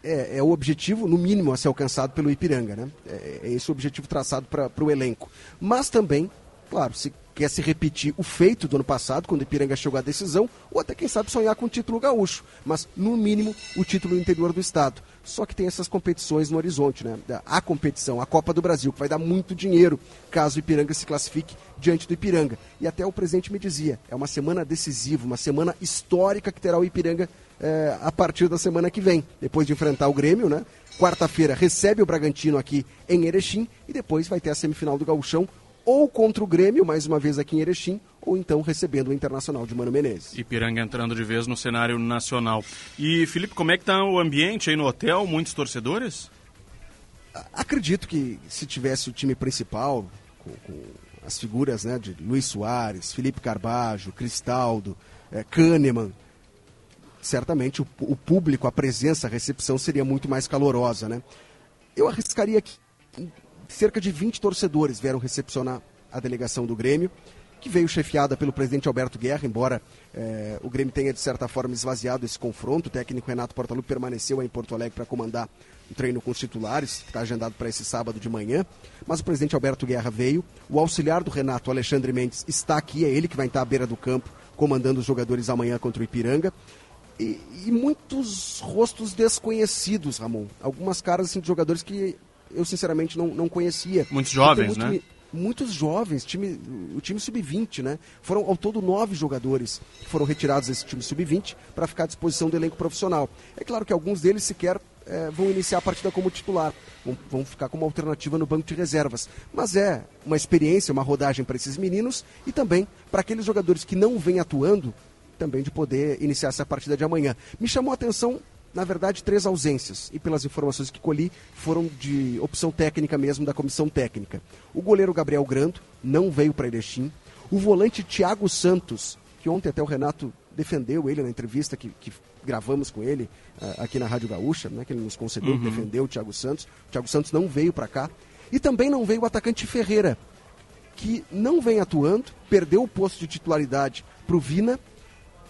é, é, o objetivo, no mínimo, a ser alcançado pelo Ipiranga. Né? É, é esse o objetivo traçado para o elenco. Mas também, claro, se quer se repetir o feito do ano passado, quando o Ipiranga chegou à decisão, ou até, quem sabe, sonhar com o título gaúcho. Mas, no mínimo, o título interior do Estado. Só que tem essas competições no horizonte, né? A competição, a Copa do Brasil, que vai dar muito dinheiro caso o Ipiranga se classifique diante do Ipiranga. E até o presidente me dizia, é uma semana decisiva, uma semana histórica que terá o Ipiranga é, a partir da semana que vem, depois de enfrentar o Grêmio, né? Quarta-feira recebe o Bragantino aqui em Erechim e depois vai ter a semifinal do Gauchão ou contra o Grêmio, mais uma vez aqui em Erechim, ou então recebendo o Internacional de Mano Menezes. Ipiranga entrando de vez no cenário nacional. E, Felipe, como é que está o ambiente aí no hotel? Muitos torcedores? Acredito que se tivesse o time principal, com, com as figuras né, de Luiz Soares, Felipe Carbajo, Cristaldo, é, Kahneman, certamente o, o, público, a presença, a recepção seria muito mais calorosa, né? Eu arriscaria que cerca de 20 torcedores vieram recepcionar a delegação do Grêmio, que veio chefiada pelo presidente Alberto Guerra, embora eh, o Grêmio tenha, de certa forma, esvaziado esse confronto. O técnico Renato Portaluppi permaneceu em Porto Alegre para comandar o treino com os titulares, que está agendado para esse sábado de manhã. Mas o presidente Alberto Guerra veio. O auxiliar do Renato, Alexandre Mendes, está aqui, é ele que vai estar à beira do campo, comandando os jogadores amanhã contra o Ipiranga e, e muitos rostos desconhecidos, Ramon. Algumas caras assim, de jogadores que eu sinceramente não, não conhecia. Muitos jovens, muito, né? Muitos jovens, time, o time sub-20, né? Foram ao todo nove jogadores que foram retirados desse time sub-20 para ficar à disposição do elenco profissional. É claro que alguns deles sequer é, vão iniciar a partida como titular, vão, vão, ficar como alternativa no banco de reservas. Mas é uma experiência, uma rodagem para esses meninos e também para aqueles jogadores que não vêm atuando também de poder iniciar essa partida de amanhã. Me chamou a atenção, na verdade, três ausências, e pelas informações que colhi, foram de opção técnica mesmo da comissão técnica. O goleiro Gabriel Grando não veio para Erechim. O volante Thiago Santos, que ontem até o Renato defendeu ele na entrevista que, que gravamos com ele uh, aqui na Rádio Gaúcha, né, que ele nos concedeu, uhum. defendeu o Thiago Santos. O Thiago Santos não veio para cá. E também não veio o atacante Ferreira, que não vem atuando, perdeu o posto de titularidade para o Vina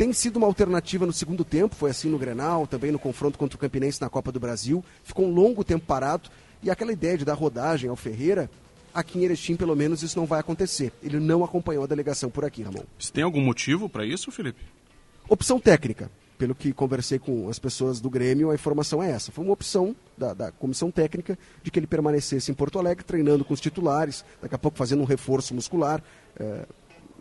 tem sido uma alternativa no segundo tempo, foi assim no Grenal, também no confronto contra o Campinense na Copa do Brasil. Ficou um longo tempo parado e aquela ideia de dar rodagem ao Ferreira, aqui em Erechim pelo menos isso não vai acontecer. Ele não acompanhou a delegação por aqui, Ramon. Você tem algum motivo para isso, Felipe? Opção técnica. Pelo que conversei com as pessoas do Grêmio, a informação é essa. Foi uma opção da, da comissão técnica de que ele permanecesse em Porto Alegre, treinando com os titulares, daqui a pouco fazendo um reforço muscular. É,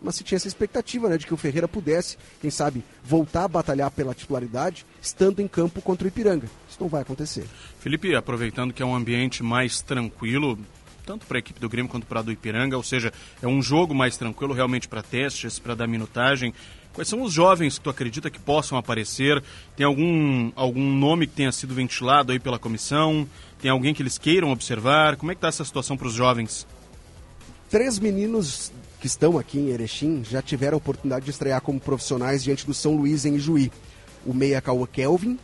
mas se tinha essa expectativa né, de que o Ferreira pudesse, quem sabe, voltar a batalhar pela titularidade, estando em campo contra o Ipiranga. Isso não vai acontecer. Felipe, aproveitando que é um ambiente mais tranquilo, tanto para a equipe do Grêmio quanto para a do Ipiranga, ou seja, é um jogo mais tranquilo realmente para testes, para dar minutagem. Quais são os jovens que tu acredita que possam aparecer? Tem algum, algum nome que tenha sido ventilado aí pela comissão? Tem alguém que eles queiram observar? Como é que está essa situação para os jovens? Três meninos que estão aqui em Erechim já tiveram a oportunidade de estrear como profissionais diante do São Luís em Ijuí. O meia Cauã Kelvin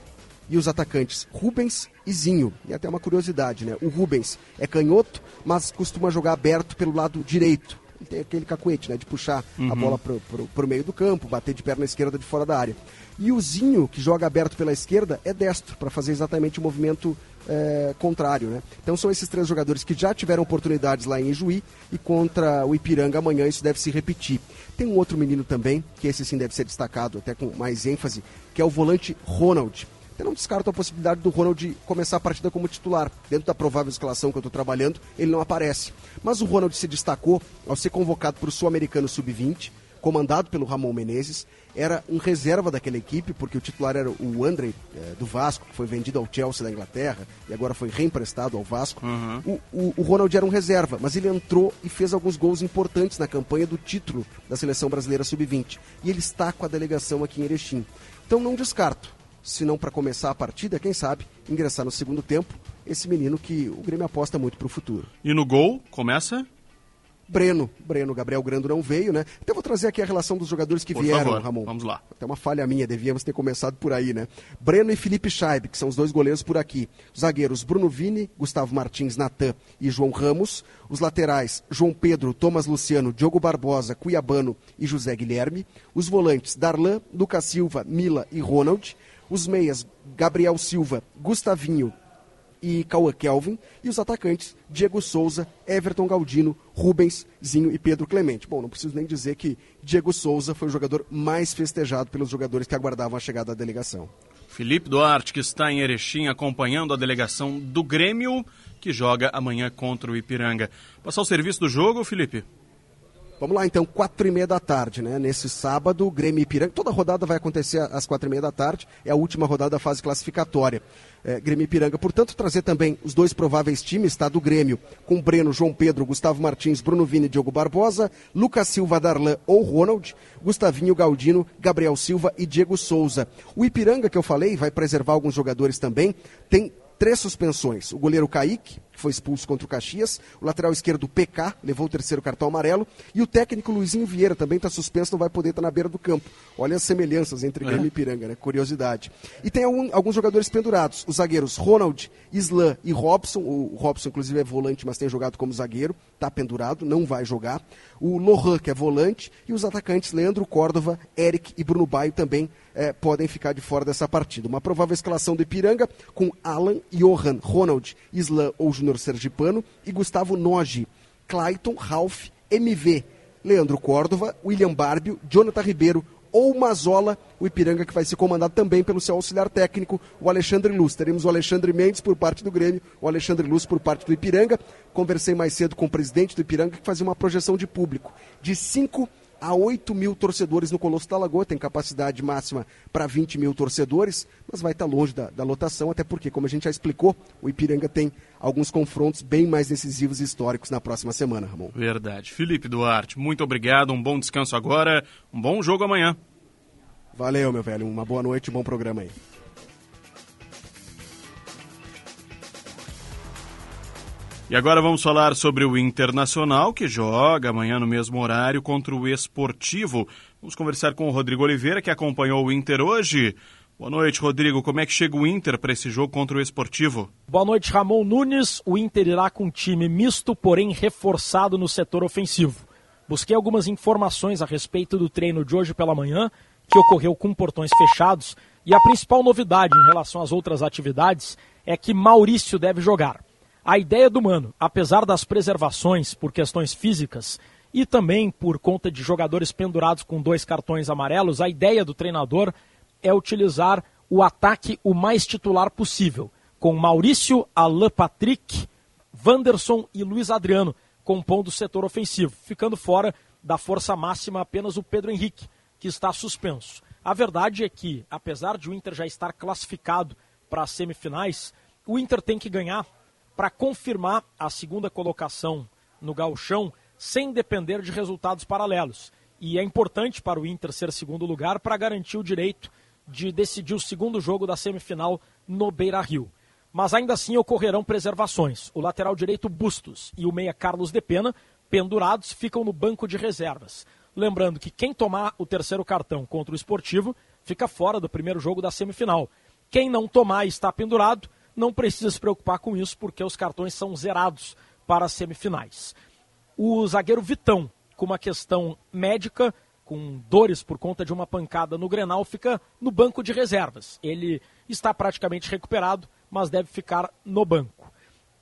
e os atacantes Rubens e Zinho. E até uma curiosidade, né? O Rubens é canhoto, mas costuma jogar aberto pelo lado direito. Ele tem aquele cacuete, né? De puxar uhum. a bola pro, pro, pro meio do campo, bater de perna esquerda de fora da área. E o Zinho, que joga aberto pela esquerda, é destro, para fazer exatamente o movimento é, contrário. Né? Então são esses três jogadores que já tiveram oportunidades lá em Juí e contra o Ipiranga amanhã isso deve se repetir. Tem um outro menino também, que esse sim deve ser destacado até com mais ênfase, que é o volante Ronald. Eu não descarto a possibilidade do Ronald começar a partida como titular. Dentro da provável escalação que eu estou trabalhando, ele não aparece. Mas o Ronald se destacou ao ser convocado para o Sul-Americano Sub-20, comandado pelo Ramon Menezes era um reserva daquela equipe, porque o titular era o André é, do Vasco, que foi vendido ao Chelsea da Inglaterra e agora foi reemprestado ao Vasco. Uhum. O, o, o, Ronald era um reserva, mas ele entrou e fez alguns gols importantes na campanha do título da seleção brasileira sub-20. E ele está com a delegação aqui em Erechim. Então não descarto, se não para começar a partida, quem sabe, ingressar no segundo tempo, esse menino que o Grêmio aposta muito para o futuro. E no gol, começa? Breno, Breno, Gabriel Grando não veio, né? Até vou trazer aqui a relação dos jogadores que por vieram, favor, Ramon. Vamos lá. Até uma falha minha, devíamos ter começado por aí, né? Breno e Felipe Scheib, que são os dois goleiros por aqui. Os zagueiros Bruno Vini, Gustavo Martins, Natan e João Ramos. Os laterais João Pedro, Thomas Luciano, Diogo Barbosa, Cuiabano e José Guilherme. Os volantes Darlan, Lucas Silva, Mila e Ronald. Os meias Gabriel Silva, Gustavinho, e Cauã Kelvin, e os atacantes Diego Souza, Everton Galdino, Rubens, Zinho e Pedro Clemente. Bom, não preciso nem dizer que Diego Souza foi o jogador mais festejado pelos jogadores que aguardavam a chegada da delegação. Felipe Duarte, que está em Erechim acompanhando a delegação do Grêmio, que joga amanhã contra o Ipiranga. Passar o serviço do jogo, Felipe? Vamos lá então, quatro e meia da tarde, né? Nesse sábado, Grêmio e Ipiranga. Toda rodada vai acontecer às quatro e meia da tarde. É a última rodada da fase classificatória. É, Grêmio e Ipiranga. Portanto, trazer também os dois prováveis times, tá? Do Grêmio, com Breno, João Pedro, Gustavo Martins, Bruno Vini, Diogo Barbosa, Lucas Silva, Darlan ou Ronald, Gustavinho Galdino, Gabriel Silva e Diego Souza. O Ipiranga, que eu falei, vai preservar alguns jogadores também. Tem três suspensões. O goleiro Kaique, que foi expulso contra o Caxias, o lateral esquerdo PK, levou o terceiro cartão amarelo, e o técnico Luizinho Vieira também está suspenso, não vai poder estar na beira do campo. Olha as semelhanças entre é. Grêmio e Ipiranga, né? Curiosidade. E tem algum, alguns jogadores pendurados, os zagueiros Ronald, Islan e Robson, o Robson inclusive é volante, mas tem jogado como zagueiro, está pendurado, não vai jogar. O Lohan, que é volante, e os atacantes Leandro Córdova, Eric e Bruno Baio também é, podem ficar de fora dessa partida. Uma provável escalação do Ipiranga com Alan, Johan, Ronald, Islan ou Júnior Sergipano e Gustavo Noji, Clayton, Ralph, MV, Leandro Córdova, William Barbio, Jonathan Ribeiro, ou Mazola, o Ipiranga que vai ser comandado também pelo seu auxiliar técnico, o Alexandre Luz. Teremos o Alexandre Mendes por parte do Grêmio, o Alexandre Luz por parte do Ipiranga. Conversei mais cedo com o presidente do Ipiranga que fazia uma projeção de público de 5 a 8 mil torcedores no Colosso da Lagoa, tem capacidade máxima para 20 mil torcedores, mas vai estar tá longe da, da, lotação, até porque, como a gente já explicou, o Ipiranga tem alguns confrontos bem mais decisivos e históricos na próxima semana, Ramon. Verdade. Felipe Duarte, muito obrigado, um bom descanso agora, um bom jogo amanhã. Valeu, meu velho, uma boa noite, um bom programa aí. E agora vamos falar sobre o Internacional, que joga amanhã no mesmo horário contra o Esportivo. Vamos conversar com o Rodrigo Oliveira, que acompanhou o Inter hoje. Boa noite, Rodrigo. Como é que chega o Inter para esse jogo contra o Esportivo? Boa noite, Ramon Nunes. O Inter irá com um time misto, porém reforçado no setor ofensivo. Busquei algumas informações a respeito do treino de hoje pela manhã, que ocorreu com portões fechados, e a principal novidade em relação às outras atividades é que Maurício deve jogar. A ideia do Mano, apesar das preservações por questões físicas e também por conta de jogadores pendurados com dois cartões amarelos, a ideia do treinador é utilizar o ataque o mais titular possível, com Maurício, Alain Patrick, Wanderson e Luiz Adriano compondo o setor ofensivo, ficando fora da força máxima apenas o Pedro Henrique, que está suspenso. A verdade é que, apesar de o Inter já estar classificado para as semifinais, o Inter tem que ganhar para confirmar a segunda colocação no gauchão sem depender de resultados paralelos. E é importante para o Inter ser segundo lugar para garantir o direito de decidir o segundo jogo da semifinal no Beira-Rio. Mas ainda assim ocorrerão preservações. O lateral direito Bustos e o meia Carlos de Pena, pendurados, ficam no banco de reservas. Lembrando que quem tomar o terceiro cartão contra o Esportivo fica fora do primeiro jogo da semifinal. Quem não tomar e está pendurado não precisa se preocupar com isso, porque os cartões são zerados para as semifinais. O zagueiro Vitão, com uma questão médica, com dores por conta de uma pancada no Grenal, fica no banco de reservas. Ele está praticamente recuperado, mas deve ficar no banco.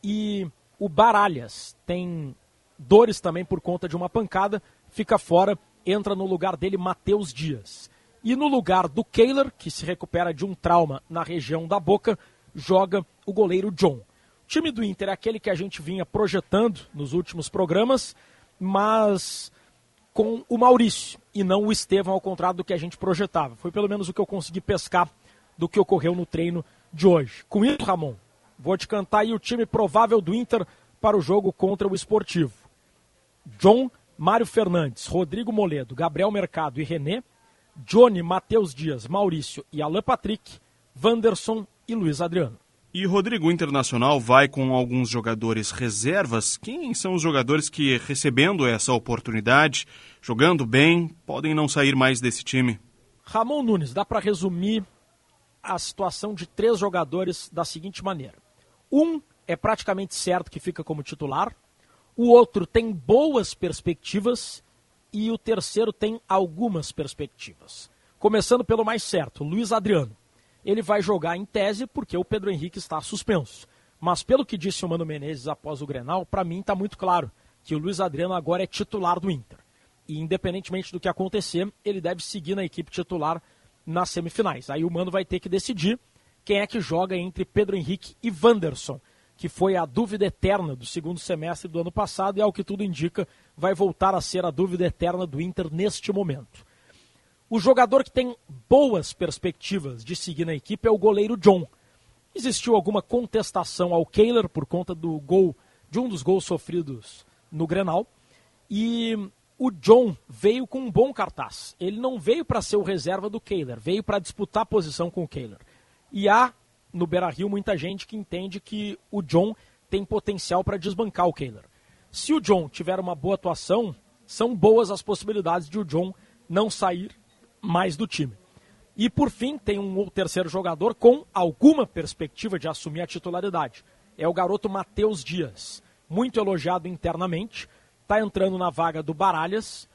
E o Baralhas tem dores também por conta de uma pancada, fica fora, entra no lugar dele Matheus Dias. E no lugar do Kehler, que se recupera de um trauma na região da boca, joga o goleiro John. O time do Inter é aquele que a gente vinha projetando nos últimos programas, mas com o Maurício e não o Estevão, ao contrário do que a gente projetava. Foi pelo menos o que eu consegui pescar do que ocorreu no treino de hoje. Com isso, Ramon, vou te cantar aí o time provável do Inter para o jogo contra o Esportivo. John, Mário Fernandes, Rodrigo Moledo, Gabriel Mercado e René, Johnny, Matheus Dias, Maurício e Alain Patrick, Wanderson e Luiz Adriano. E Rodrigo Internacional vai com alguns jogadores reservas. Quem são os jogadores que, recebendo essa oportunidade, jogando bem, podem não sair mais desse time? Ramon Nunes, dá para resumir a situação de três jogadores da seguinte maneira: um é praticamente certo que fica como titular, o outro tem boas perspectivas e o terceiro tem algumas perspectivas. Começando pelo mais certo, Luiz Adriano ele vai jogar em tese porque o Pedro Henrique está suspenso. Mas pelo que disse o Mano Menezes após o Grenal, para mim está muito claro que o Luiz Adriano agora é titular do Inter. E independentemente do que acontecer, ele deve seguir na equipe titular nas semifinais. Aí o Mano vai ter que decidir quem é que joga entre Pedro Henrique e Wanderson, que foi a dúvida eterna do segundo semestre do ano passado e, ao que tudo indica, vai voltar a ser a dúvida eterna do Inter neste momento. O jogador que tem boas perspectivas de seguir na equipe é o goleiro John. Existiu alguma contestação ao Kehler por conta do gol, de um dos gols sofridos no Grenal. E o John veio com um bom cartaz. Ele não veio para ser o reserva do Kehler, veio para disputar posição com o Kehler. E há no Beira-Rio muita gente que entende que o John tem potencial para desbancar o Kehler. Se o John tiver uma boa atuação, são boas as possibilidades de o John não sair mais do time. E por fim, tem um terceiro jogador com alguma perspectiva de assumir a titularidade. É o garoto Matheus Dias, muito elogiado internamente, está entrando na vaga do Baralhas,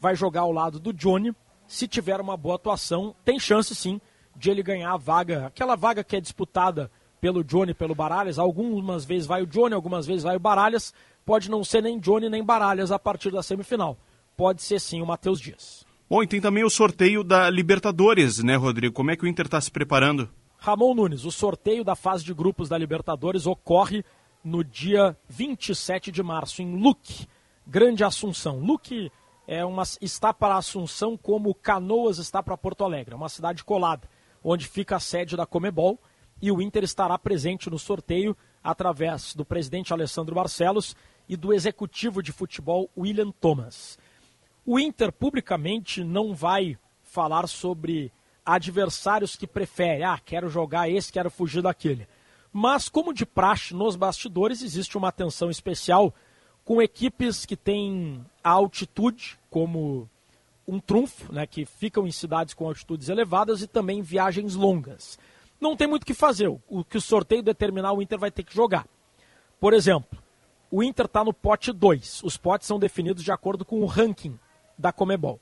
vai jogar ao lado do Johnny. Se tiver uma boa atuação, tem chance sim de ele ganhar a vaga, aquela vaga que é disputada pelo Johnny pelo Baralhas. Algumas vezes vai o Johnny, algumas vezes vai o Baralhas. Pode não ser nem Johnny nem Baralhas a partir da semifinal. Pode ser sim o Matheus Dias. Bom, e tem também o sorteio da Libertadores, né, Rodrigo? Como é que o Inter está se preparando? Ramon Nunes, o sorteio da fase de grupos da Libertadores ocorre no dia 27 de março, em Luque, Grande Assunção. Luque é uma, está para Assunção como Canoas está para Porto Alegre, é uma cidade colada, onde fica a sede da Comebol, e o Inter estará presente no sorteio através do presidente Alessandro Barcelos e do executivo de futebol William Thomas. O Inter publicamente não vai falar sobre adversários que prefere, ah, quero jogar esse, quero fugir daquele. Mas, como de praxe nos bastidores, existe uma atenção especial com equipes que têm a altitude como um trunfo, né, que ficam em cidades com altitudes elevadas e também viagens longas. Não tem muito o que fazer. O que o sorteio determinar, o Inter vai ter que jogar. Por exemplo, o Inter está no pote 2. Os potes são definidos de acordo com o ranking da Comebol.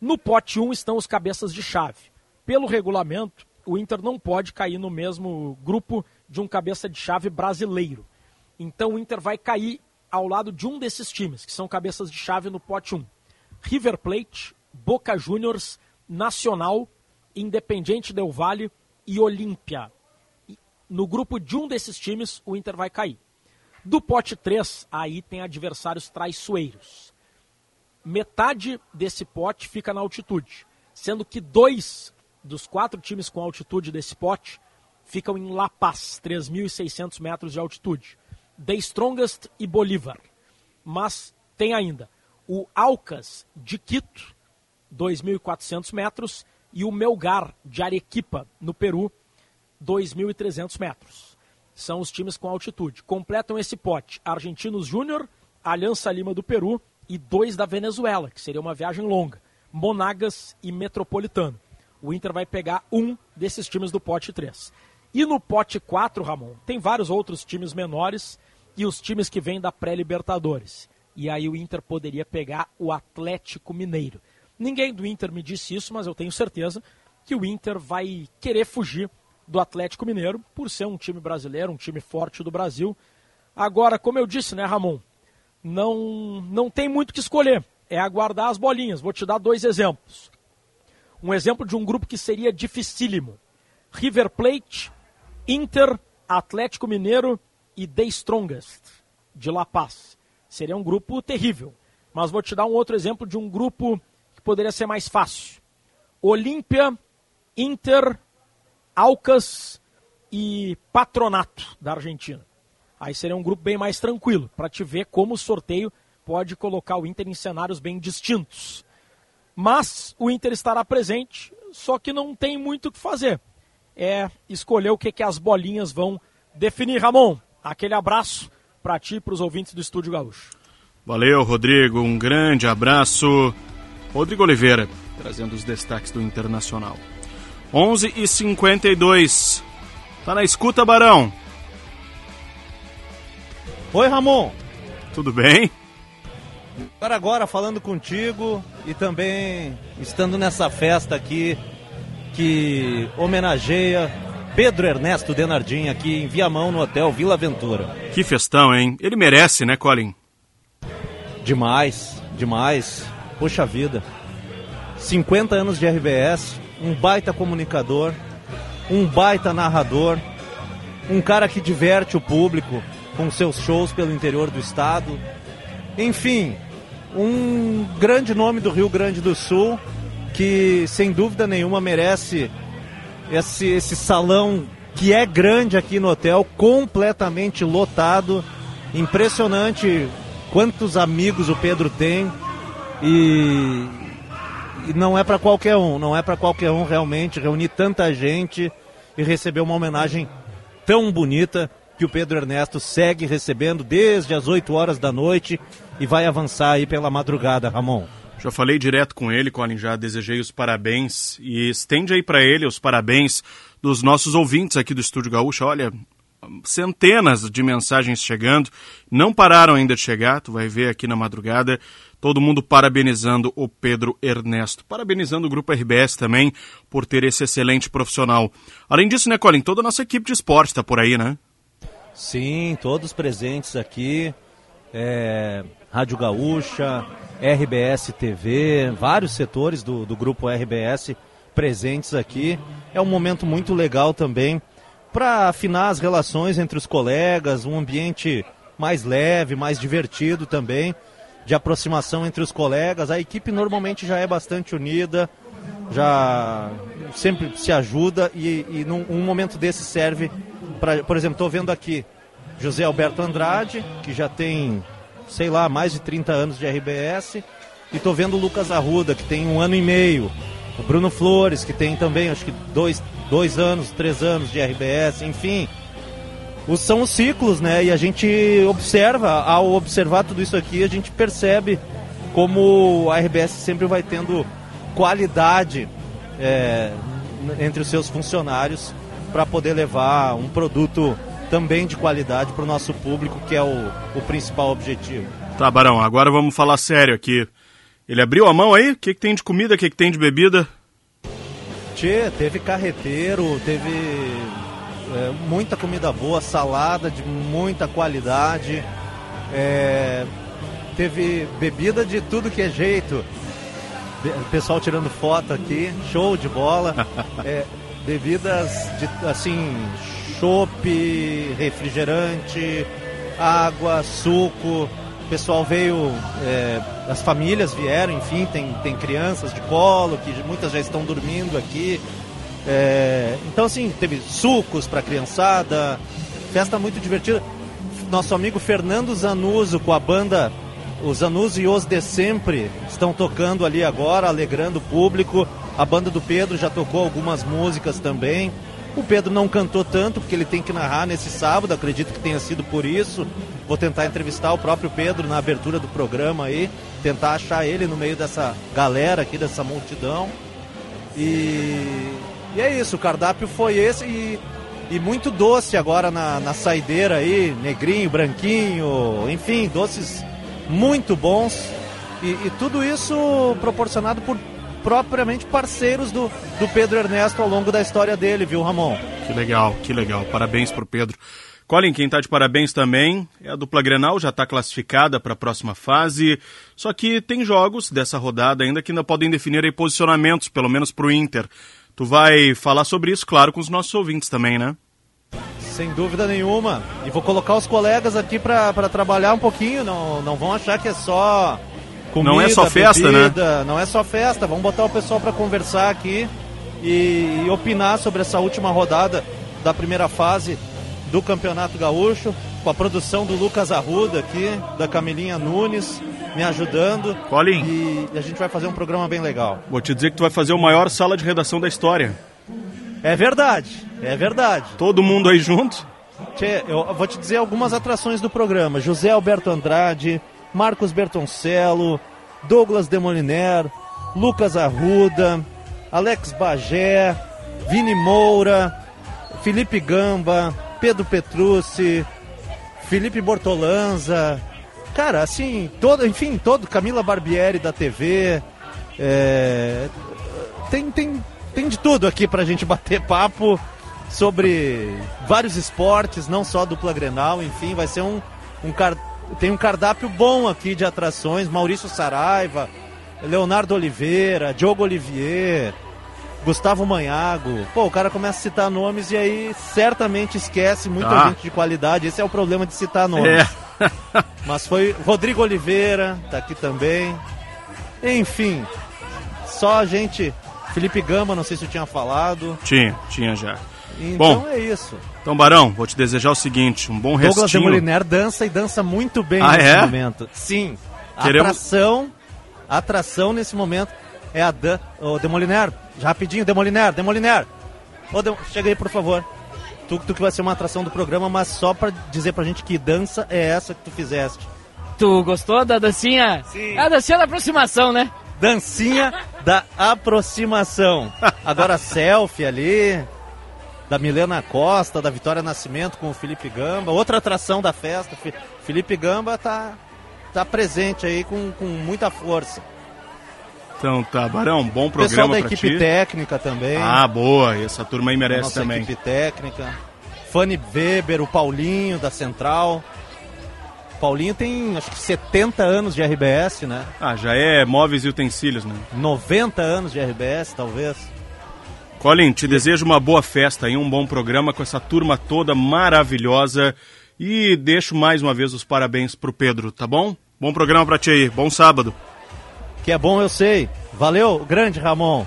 No pote 1 estão os cabeças de chave. Pelo regulamento, o Inter não pode cair no mesmo grupo de um cabeça de chave brasileiro. Então o Inter vai cair ao lado de um desses times, que são cabeças de chave no pote 1. River Plate, Boca Juniors, Nacional, Independiente Del Valle e Olímpia. No grupo de um desses times, o Inter vai cair. Do pote 3, aí tem adversários traiçoeiros metade desse pote fica na altitude, sendo que dois dos quatro times com altitude desse pote ficam em La Paz, 3.600 metros de altitude. The Strongest e Bolívar. Mas tem ainda o Alcas de Quito, 2.400 metros, e o Melgar de Arequipa, no Peru, 2.300 metros. São os times com altitude. Completam esse pote Argentinos Júnior, Aliança Lima do Peru e dois da Venezuela, que seria uma viagem longa. Monagas e Metropolitano. O Inter vai pegar um desses times do pote 3. E no pote 4, Ramon, tem vários outros times menores e os times que vêm da pré-Libertadores. E aí o Inter poderia pegar o Atlético Mineiro. Ninguém do Inter me disse isso, mas eu tenho certeza que o Inter vai querer fugir do Atlético Mineiro por ser um time brasileiro, um time forte do Brasil. Agora, como eu disse, né, Ramon? Não, não tem muito que escolher. É aguardar as bolinhas. Vou te dar dois exemplos. Um exemplo de um grupo que seria dificílimo: River Plate, Inter, Atlético Mineiro e The Strongest, de La Paz. Seria um grupo terrível. Mas vou te dar um outro exemplo de um grupo que poderia ser mais fácil: Olímpia, Inter, Alcas e Patronato, da Argentina. Aí seria um grupo bem mais tranquilo, para te ver como o sorteio pode colocar o Inter em cenários bem distintos. Mas o Inter estará presente, só que não tem muito o que fazer. É escolher o que, que as bolinhas vão definir. Ramon, aquele abraço para ti e para os ouvintes do Estúdio Gaúcho. Valeu, Rodrigo. Um grande abraço. Rodrigo Oliveira, trazendo os destaques do Internacional. 11 e 52 Tá na escuta, Barão? Oi, Ramon. Tudo bem? Agora, agora falando contigo e também estando nessa festa aqui que homenageia Pedro Ernesto Denardim aqui em Viamão no Hotel Vila Aventura. Que festão, hein? Ele merece, né, Colin? Demais, demais. Poxa vida. 50 anos de RBS, um baita comunicador, um baita narrador, um cara que diverte o público, com seus shows pelo interior do estado. Enfim, um grande nome do Rio Grande do Sul que, sem dúvida nenhuma, merece esse, esse salão que é grande aqui no hotel, completamente lotado. Impressionante quantos amigos o Pedro tem e, e não é para qualquer um, não é para qualquer um realmente reunir tanta gente e receber uma homenagem tão bonita que o Pedro Ernesto segue recebendo desde as 8 horas da noite e vai avançar aí pela madrugada, Ramon. Já falei direto com ele, Colin, já desejei os parabéns e estende aí para ele os parabéns dos nossos ouvintes aqui do Estúdio Gaúcho. Olha, centenas de mensagens chegando, não pararam ainda de chegar, tu vai ver aqui na madrugada, todo mundo parabenizando o Pedro Ernesto, parabenizando o Grupo RBS também por ter esse excelente profissional. Além disso, né, Colin, toda a nossa equipe de esporte está por aí, né? Sim, todos presentes aqui. É, Rádio Gaúcha, RBS TV, vários setores do, do grupo RBS presentes aqui. É um momento muito legal também para afinar as relações entre os colegas, um ambiente mais leve, mais divertido também, de aproximação entre os colegas. A equipe normalmente já é bastante unida, já sempre se ajuda e, e num um momento desse serve para, por exemplo, estou vendo aqui José Alberto Andrade, que já tem, sei lá, mais de 30 anos de RBS, e estou vendo o Lucas Arruda, que tem um ano e meio, o Bruno Flores, que tem também, acho que dois, dois anos, três anos de RBS, enfim. Os, são os ciclos, né? E a gente observa, ao observar tudo isso aqui, a gente percebe como a RBS sempre vai tendo qualidade é, entre os seus funcionários para poder levar um produto também de qualidade para o nosso público, que é o, o principal objetivo. Tá, Barão, agora vamos falar sério aqui. Ele abriu a mão aí? O que, que tem de comida, o que, que tem de bebida? Tchê, teve carreteiro, teve é, muita comida boa, salada de muita qualidade, é, teve bebida de tudo que é jeito. O pessoal tirando foto aqui, show de bola. é, bebidas de assim, chopp, refrigerante, água, suco. O pessoal veio, é, as famílias vieram, enfim, tem, tem crianças de colo, que muitas já estão dormindo aqui. É, então, assim, teve sucos para criançada, festa muito divertida. Nosso amigo Fernando Zanuso com a banda os Zanuso e os de sempre estão tocando ali agora, alegrando o público. A banda do Pedro já tocou algumas músicas também. O Pedro não cantou tanto porque ele tem que narrar nesse sábado, acredito que tenha sido por isso. Vou tentar entrevistar o próprio Pedro na abertura do programa aí, tentar achar ele no meio dessa galera aqui, dessa multidão. E, e é isso, o cardápio foi esse e, e muito doce agora na, na saideira aí, negrinho, branquinho, enfim, doces muito bons. E, e tudo isso proporcionado por propriamente parceiros do, do Pedro Ernesto ao longo da história dele, viu, Ramon? Que legal, que legal. Parabéns pro Pedro. Colin, quem está de parabéns também é a dupla Grenal, já está classificada para a próxima fase. Só que tem jogos dessa rodada ainda que ainda podem definir posicionamentos, pelo menos para o Inter. Tu vai falar sobre isso, claro, com os nossos ouvintes também, né? Sem dúvida nenhuma. E vou colocar os colegas aqui para trabalhar um pouquinho. Não, não vão achar que é só Comida, não é só festa, né? bebida, né? Não é só festa. Vamos botar o pessoal para conversar aqui e, e, opinar sobre essa última rodada da primeira fase do Campeonato Gaúcho, com a produção do Lucas Arruda aqui, da Camilinha Nunes, me ajudando. Colin. E, e a gente vai fazer um programa bem legal. Vou te dizer que tu vai fazer o maior sala de redação da história. É verdade, é verdade. Todo mundo aí junto? Tchê, eu vou te dizer algumas atrações do programa. José Alberto Andrade, Marcos Bertoncello, Douglas Demoliner, Lucas Arruda, Alex Bagé, Vini Moura, Felipe Gamba, Pedro Petrucci, Felipe Bortolanza, cara, assim, todo, enfim, todo, Camila Barbieri da TV, é, tem, tem, tem de tudo aqui pra gente bater papo sobre vários esportes, não só dupla Grenal, enfim, vai ser um, um, tem um cardápio bom aqui de atrações. Maurício Saraiva, Leonardo Oliveira, Diogo Olivier, Gustavo Manhago. Pô, o cara começa a citar nomes e aí certamente esquece muita ah. gente de qualidade. Esse é o problema de citar nomes. É. Mas foi Rodrigo Oliveira, tá aqui também. Enfim, só a gente. Felipe Gama, não sei se eu tinha falado. Tinha, tinha já. Então Bom, é isso. Então, Barão, vou te desejar o seguinte, um bom Douglas restinho. Douglas Demoliner dança e dança muito bem ah, nesse é? momento. Sim. Queremos... Atração, atração nesse momento é a Dan... Ô, Demoliner, rapidinho, Demoliner, Demoliner. Ô, Dem... Chega aí, por favor. Tu, tu que vai ser uma atração do programa, mas só pra dizer pra gente que dança é essa que tu fizeste. Tu gostou da dancinha? Sim. É a dancinha da aproximação, né? Dancinha da aproximação. Agora selfie ali, da Milena Costa, da Vitória Nascimento com o Felipe Gamba. Outra atração da festa, Felipe Gamba tá, tá presente aí com, com muita força. Então tá, Barão, bom programa Pessoal da equipe ti. técnica também. Ah, boa, essa turma aí merece nossa também. equipe técnica. Fanny Weber, o Paulinho da Central. Paulinho tem acho que 70 anos de RBS, né? Ah, já é móveis e utensílios, né? 90 anos de RBS, talvez. Colin, te desejo uma boa festa e um bom programa com essa turma toda maravilhosa. E deixo mais uma vez os parabéns pro Pedro, tá bom? Bom programa pra ti aí, bom sábado. Que é bom, eu sei. Valeu, grande Ramon.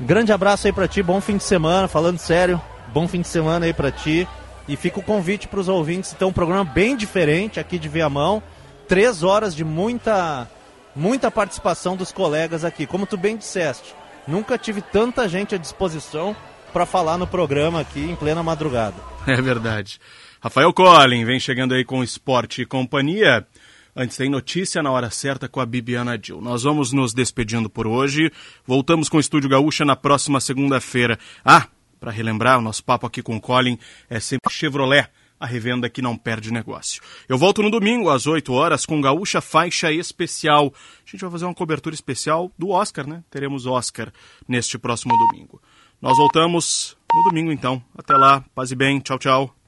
Um grande abraço aí pra ti, bom fim de semana, falando sério. Bom fim de semana aí pra ti. E fica o convite para os ouvintes, então um programa bem diferente aqui de Viamão. Três horas de muita, muita participação dos colegas aqui. Como tu bem disseste, nunca tive tanta gente à disposição para falar no programa aqui em plena madrugada. É verdade. Rafael Collin vem chegando aí com Esporte e Companhia. Antes tem notícia na hora certa com a Bibiana Dil. Nós vamos nos despedindo por hoje. Voltamos com o Estúdio Gaúcha na próxima segunda-feira. Ah, para relembrar, o nosso papo aqui com o Colin é sempre Chevrolet, a revenda que não perde negócio. Eu volto no domingo às 8 horas com Gaúcha Faixa Especial. A gente vai fazer uma cobertura especial do Oscar, né? Teremos Oscar neste próximo domingo. Nós voltamos no domingo então. Até lá, paz e bem, tchau, tchau.